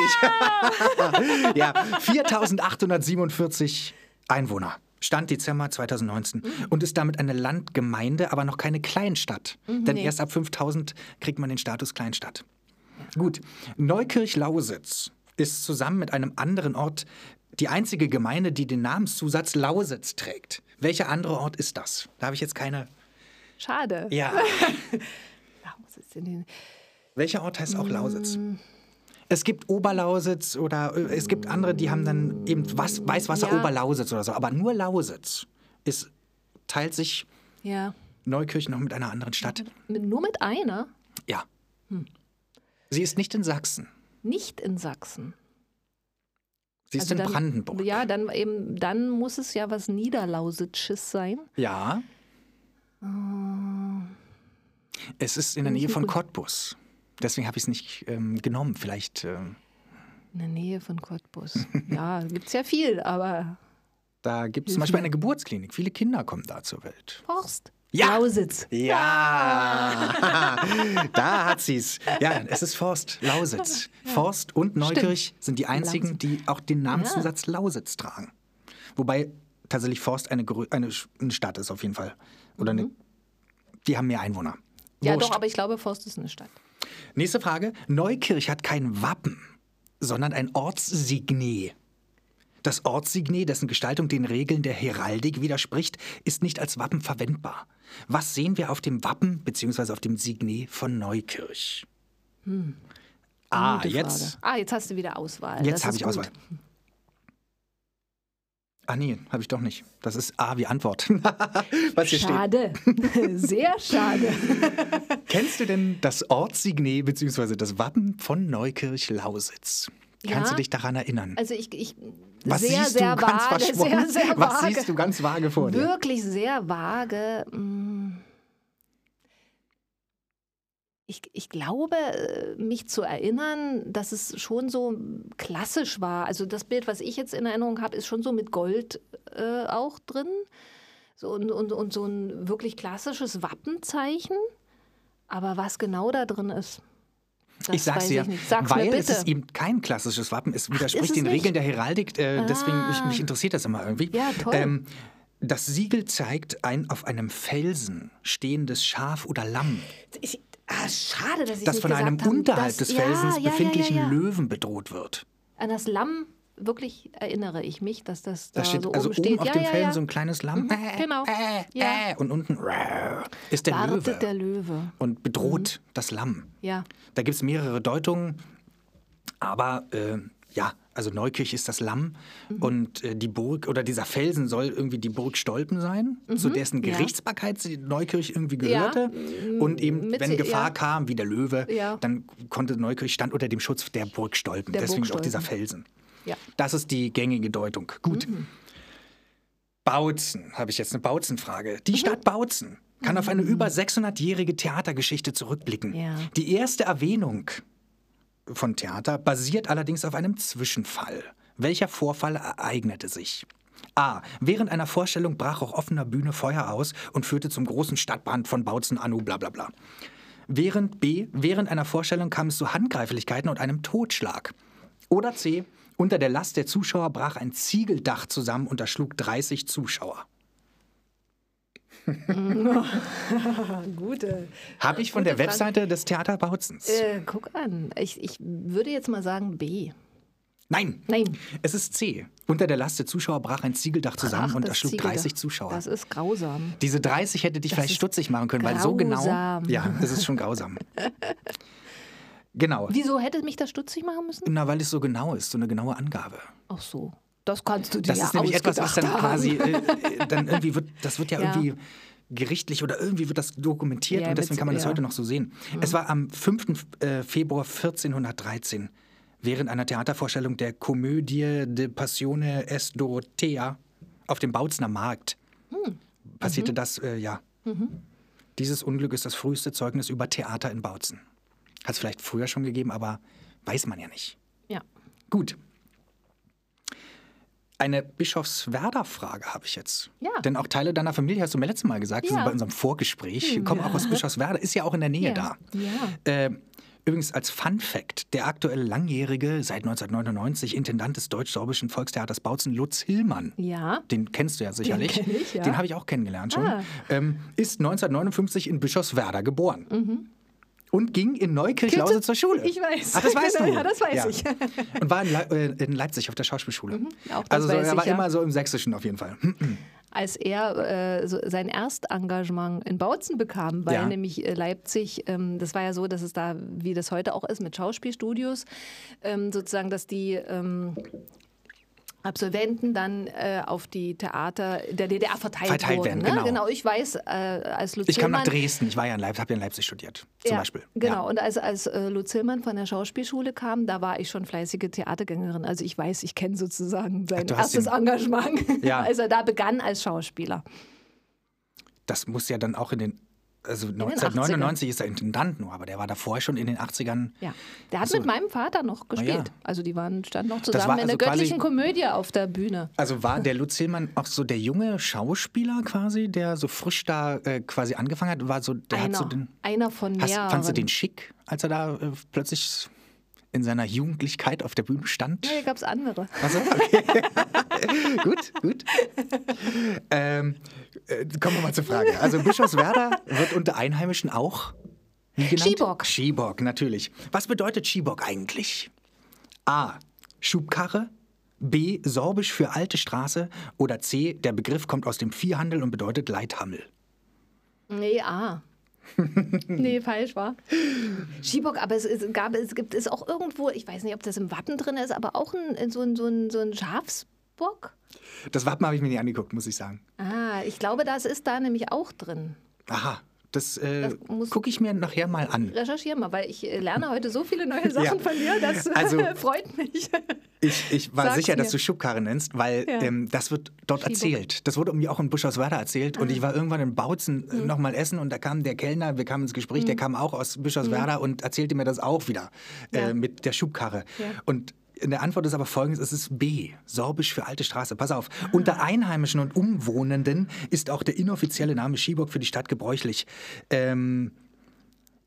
Ja, 4847 Einwohner. Stand Dezember 2019 und ist damit eine Landgemeinde, aber noch keine Kleinstadt. Denn erst ab 5000 kriegt man den Status Kleinstadt. Gut, Neukirch-Lausitz ist zusammen mit einem anderen Ort die einzige Gemeinde, die den Namenszusatz Lausitz trägt. Welcher andere Ort ist das? Da habe ich jetzt keine. Schade. Ja. Lausitz in den- Welcher Ort heißt auch Lausitz? Es gibt Oberlausitz oder äh, es gibt andere, die haben dann eben was, Weißwasser Ja. Oberlausitz oder so. Aber nur Lausitz ist, teilt sich Ja. Neukirch noch mit einer anderen Stadt. Mit, nur mit einer? Ja. Sie ist nicht in Sachsen. Nicht in Sachsen. Sie ist Also in dann- Brandenburg. Ja, dann eben, dann muss es ja was Niederlausitzsches sein. Ja. Es ist in der Nähe von. Cottbus. Deswegen habe ich es nicht ähm, genommen. Vielleicht, ähm, In der Nähe von Cottbus. ja, gibt es ja viel, aber da gibt es zum Beispiel eine Geburtsklinik. Viele Kinder kommen da zur Welt. Forst. Ja. Lausitz. Ja, da hat sie's. Ja, es ist Forst, Lausitz. Forst und Neukirch sind die einzigen, Lausitz. die auch den Namenszusatz Lausitz tragen. Wobei tatsächlich Forst eine, eine, Stadt ist auf jeden Fall. Oder eine, die haben mehr Einwohner. Ja, Wurscht. doch, aber ich glaube, Forst ist eine Stadt. Nächste Frage. Neukirch hat kein Wappen, sondern ein Ortssignet. Das Ortssignet, dessen Gestaltung den Regeln der Heraldik widerspricht, ist nicht als Wappen verwendbar. Was sehen wir auf dem Wappen bzw. auf dem Signet von Neukirch? Ah, Gute jetzt. Ah, jetzt hast du wieder Auswahl. Jetzt habe ich gut. Auswahl. Ah nee, habe ich doch nicht. Das ist A wie Antwort. Was hier steht. Schade. Sehr schade. Kennst du denn das Ortssignet bzw. das Wappen von Neukirch-Lausitz? Kannst Ja. du dich daran erinnern? Also ich, ich Was sehr, siehst sehr du ganz vage, sehr, sehr Was vage. siehst du ganz vage vor dir? Wirklich sehr vage. mm. Ich, ich glaube, äh, mich zu erinnern, dass es schon so klassisch war. Also das Bild, was ich jetzt in Erinnerung habe, ist schon so mit Gold äh, auch drin. So, und, und, und so ein wirklich klassisches Wappenzeichen. Aber was genau da drin ist, das ich sag's dir, ich. Sag's weil es ist eben kein klassisches Wappen. Es widerspricht ist es den nicht? Regeln der Heraldik. Äh, Deswegen mich, Ah. mich interessiert das immer irgendwie. Ja, toll. Ähm, das Siegel zeigt ein auf einem Felsen stehendes Schaf oder Lamm, Ich, ah, schade, dass ich das nicht von einem gesagt habe, unterhalb dass- des Felsens ja, befindlichen ja, ja. Löwen bedroht wird. An das Lamm wirklich erinnere ich mich, dass das da, Da steht so also oben oben steht. auf ja, dem Felsen so ein kleines Lamm. Äh, genau. Äh, Ja. äh, und unten äh, ist der Wartet Löwe der Löwe. und bedroht das Lamm. Ja. Da gibt es mehrere Deutungen, aber äh, ja, also Neukirch ist das Lamm Mhm. und äh, die Burg oder dieser Felsen soll irgendwie die Burg Stolpen sein, zu dessen Mhm. ja. Gerichtsbarkeit die Neukirch irgendwie Ja, gehörte. Und eben, mit wenn Gefahr ja. kam, wie der Löwe, Ja. dann konnte Neukirch stand unter dem Schutz der Burg Stolpen. Der Deswegen Burg auch dieser Stolpen. Felsen. Ja. Das ist die gängige Deutung. Gut. Mhm. Bautzen, habe ich jetzt eine Bautzen-Frage. Mhm. Die Stadt Bautzen kann auf eine über 600-jährige Theatergeschichte zurückblicken. Ja. Die erste Erwähnung von Theater basiert allerdings auf einem Zwischenfall. Welcher Vorfall ereignete sich? A. Während einer Vorstellung brach auf offener Bühne Feuer aus und führte zum großen Stadtbrand von Bautzen Anno bla bla bla. Während B. Während einer Vorstellung kam es zu Handgreiflichkeiten und einem Totschlag. Oder C. Unter der Last der Zuschauer brach ein Ziegeldach zusammen und erschlug 30 Zuschauer. Gute. Habe ich von Gute der Webseite des Theater Bautzens. Äh, guck an. Ich, ich würde jetzt mal sagen B. Nein. Nein. Es ist C. Unter der Last der Zuschauer brach ein Ziegeldach zusammen Ach, und das erschlug Ziegeldach. 30 Zuschauer. Das ist grausam. Diese 30 hätte dich Das vielleicht stutzig machen können, weil so genau. grausam. Ja, es ist schon grausam. genau. Wieso hätte mich das stutzig machen müssen? Na, weil es so genau ist, so eine genaue Angabe. Ach so. Das kannst du dir Das ja ist nämlich etwas, was dann quasi, äh, äh, dann irgendwie wird, das wird ja, Ja. irgendwie gerichtlich oder irgendwie wird das dokumentiert Ja, und deswegen kann man das. Mhm. heute noch so sehen. Es war am 5. äh, Februar 1413 während einer Theatervorstellung der Komödie de Passione est Dorothea auf dem Bautzner Markt. Hm. Passierte Mhm. das, äh, ja. Dieses Unglück ist das früheste Zeugnis über Theater in Bautzen. Hat es vielleicht früher schon gegeben, aber weiß man ja nicht. Ja. Gut. Eine Bischofswerder-Frage habe ich jetzt. Ja. Denn auch Teile deiner Familie, hast du mir letztes Mal gesagt, Ja. bei unserem Vorgespräch, kommen auch aus Bischofswerder, ist ja auch in der Nähe da. Äh, übrigens als Fun Fact, der aktuelle langjährige, seit 1999 Intendant des Deutsch-Sorbischen Volkstheaters Bautzen, Lutz Hillmann, den kennst du ja sicherlich, kenn ich, den habe ich auch kennengelernt schon, Ah. ähm, ist 1959 in Bischofswerda geboren. Mhm. Und ging in Neukirch-Lause zur Schule. Ich weiß. Ach, das weißt du. Ja, das weiß ich. Und war in, Le äh, in Leipzig auf der Schauspielschule. das also so, er ich, war ja. immer so im Sächsischen auf jeden Fall. Hm. Als er äh, so sein Erstengagement in Bautzen bekam, weil Ja. nämlich äh, Leipzig, ähm, das war ja so, dass es da, wie das heute auch ist, mit Schauspielstudios, ähm, sozusagen, dass die ähm, Absolventen dann äh, auf die Theater der DDR verteilt, Verteilt wurden. werden, ne? genau. ich weiß, äh, als Lutz Ich kam nach Dresden, ich war ja in Leipzig, habe ja in Leipzig studiert, zum ja, Beispiel. Genau, Ja. und als, als äh, Lutz Hillmann von der Schauspielschule kam, da war ich schon fleißige Theatergängerin. Also ich weiß, ich kenne sozusagen sein hast erstes ihn- Engagement, Ja. als er da begann als Schauspieler. Das muss ja dann auch in den, also den 1999 ist er Intendant nur, aber der war davor schon in den 80ern. Ja. Der hat so. mit meinem Vater noch gespielt. ja. Also die waren, standen noch war zusammen in also der göttlichen quasi- Komödie auf der Bühne. Also war der Lutz Hillmann auch so der junge Schauspieler quasi, der so frisch da äh, quasi angefangen hat? War so, der hat Einer, so den, einer von hast, mehreren. fandst du den schick, als er da äh, plötzlich in seiner Jugendlichkeit auf der Bühne stand? Ja, hier gab es andere. Also, okay. gut, gut. Ähm, äh, kommen wir mal zur Frage. Also Bischofswerda wird unter Einheimischen auch wie genannt? Schiebock. Schiebock, natürlich. Was bedeutet Schiebock eigentlich? A. Schubkarre. B. Sorbisch für alte Straße. Oder C. Der Begriff kommt aus dem Viehhandel und bedeutet Leithammel. Nee, A. nee, falsch war. Schiebock, aber es, es, gab, es gibt es auch irgendwo, ich weiß nicht, ob das im Wappen drin ist, aber auch ein, so, ein, so, ein, so ein Schafsbock. Das Wappen habe ich mir nicht angeguckt, muss ich sagen. Ah, ich glaube, das ist da nämlich auch drin. Aha, das, äh, Das gucke ich mir nachher mal an. Recherchiere mal, weil ich äh, lerne heute so viele neue Sachen Ja. von dir, das Also- freut mich. Ich, ich war Sag's sicher, dass du Schubkarre nennst, weil Ja. ähm, das wird dort Schiebock. erzählt. Das wurde mir auch in Bischofswerda erzählt. Ah. Und ich war irgendwann in Bautzen Mhm. äh, noch mal essen und da kam der Kellner, wir kamen ins Gespräch, der kam auch aus Bischofswerda und erzählte mir das auch wieder Mhm. Ja. äh, mit der Schubkarre. Und in der Antwort ist aber folgendes, es ist B, Sorbisch für alte Straße. Pass auf, Ah. unter Einheimischen und Umwohnenden ist auch der inoffizielle Name Schiebock für die Stadt gebräuchlich. Ähm,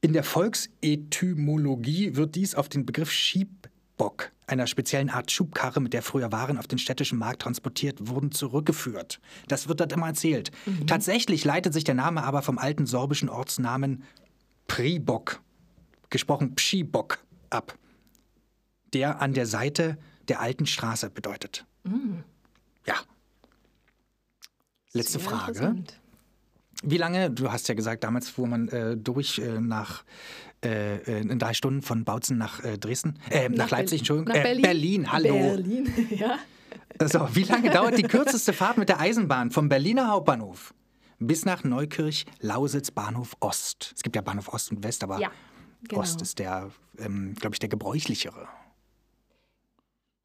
in der Volksetymologie wird dies auf den Begriff Schiebbock, einer speziellen Art Schubkarre, mit der früher Waren auf den städtischen Markt transportiert wurden, zurückgeführt. Das wird dort immer erzählt. Tatsächlich leitet sich der Name aber vom alten sorbischen Ortsnamen Pribok, gesprochen Pschibok, ab, der an der Seite der alten Straße bedeutet. Ja. Letzte Sehr Frage. Wie lange, du hast ja gesagt, damals fuhr man äh, durch äh, nach äh, äh, in drei Stunden von Bautzen nach äh, Dresden, äh, nach, Leipzig, Berlin. Entschuldigung, Nach Berlin. Berlin, hallo. Berlin, ja. So, wie lange dauert die kürzeste Fahrt mit der Eisenbahn vom Berliner Hauptbahnhof bis nach Neukirch, Lausitz, Bahnhof Ost? Es gibt ja Bahnhof Ost und West, aber Ja, genau. Ost ist der, ähm, glaube ich, der gebräuchlichere.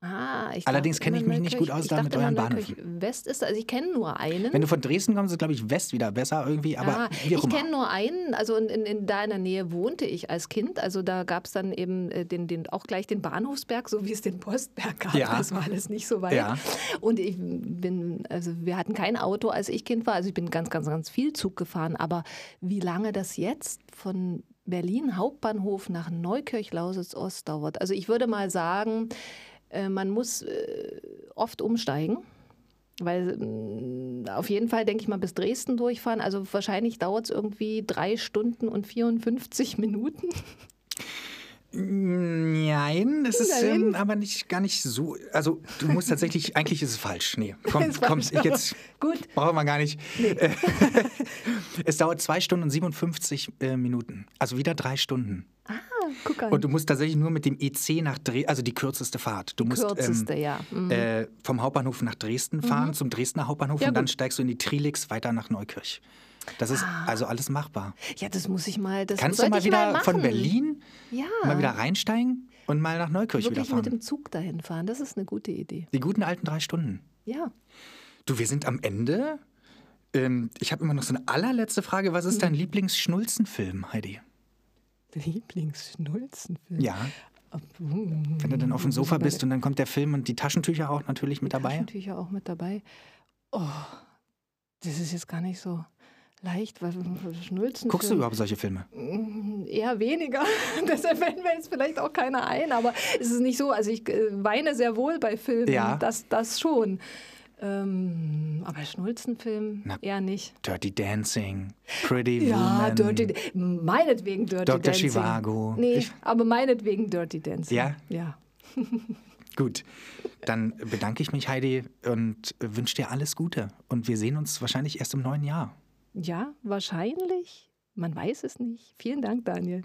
Ah, ich Allerdings kenne ich mich nicht gut aus da mit euren Bahnhöfen. West ist, also ich kenne nur einen. Wenn du von Dresden kommst, ist, glaube ich, West wieder besser irgendwie, aber Ah, ich kenne nur einen, also in, in, in, da in der Nähe wohnte ich als Kind. Also da gab es dann eben äh, den, den, auch gleich den Bahnhofsberg, so wie es den Postberg gab. Ja. Das war alles nicht so weit. Ja. Und ich bin, also wir hatten kein Auto, als ich Kind war. Also ich bin ganz, ganz, ganz viel Zug gefahren. Aber wie lange das jetzt von Berlin Hauptbahnhof nach Neukirch-Lausitz-Ost dauert. Also ich würde mal sagen, äh, man muss äh, oft umsteigen. Weil mh, auf jeden Fall, denke ich mal, bis Dresden durchfahren. Also wahrscheinlich dauert es irgendwie drei Stunden und 54 Minuten. Nein, es ist ähm, aber nicht gar nicht so. Also du musst tatsächlich, eigentlich ist es falsch. Nee, komm, komm, jetzt Gut. brauchen wir gar nicht. es dauert zwei Stunden und 57 äh, Minuten. Also wieder drei Stunden. Ah, guck an. Und du musst tatsächlich nur mit dem EC nach Dresden, also die kürzeste Fahrt. Du musst Kürzeste, ähm, ja. Mhm. äh, vom Hauptbahnhof nach Dresden fahren, zum Dresdner Hauptbahnhof Ja, und dann gut. steigst du in die Trilix weiter nach Neukirch. Das ist also alles machbar. ja, das muss ich mal. Das Kannst du mal wieder machen. von Berlin ja, mal wieder reinsteigen und mal nach Neukirch wieder wirklich mit fahren? dem Zug dahin fahren. Das ist eine gute Idee. Die guten alten drei Stunden. Ja. Du, wir sind am Ende. Ähm, ich habe immer noch so eine allerletzte Frage. Was ist Hm. dein Lieblingsschnulzenfilm, Heidi? Lieblingsschnulzenfilm. Ja, wenn du dann auf dem Sofa bist und dann kommt der Film und die Taschentücher auch natürlich mit dabei. Taschentücher auch mit dabei. Oh, das ist jetzt gar nicht so leicht, weil Schnulzen. Guckst du überhaupt solche Filme? Eher weniger. Deshalb fällt mir jetzt vielleicht auch keiner ein, aber es ist nicht so. Also ich äh, weine sehr wohl bei Filmen. Ja. Das, das schon. Ähm, aber Schnulzenfilm Na, eher nicht. Dirty Dancing, Pretty Ja, Woman. Dirty, meinetwegen Dirty Dr. Dancing. Zhivago. Nee, Ich- aber meinetwegen Dirty Dancing. Ja? Ja. Gut, dann bedanke ich mich, Heidi, und wünsche dir alles Gute. Und wir sehen uns wahrscheinlich erst im neuen Jahr. Ja, wahrscheinlich. Man weiß es nicht. Vielen Dank, Daniel.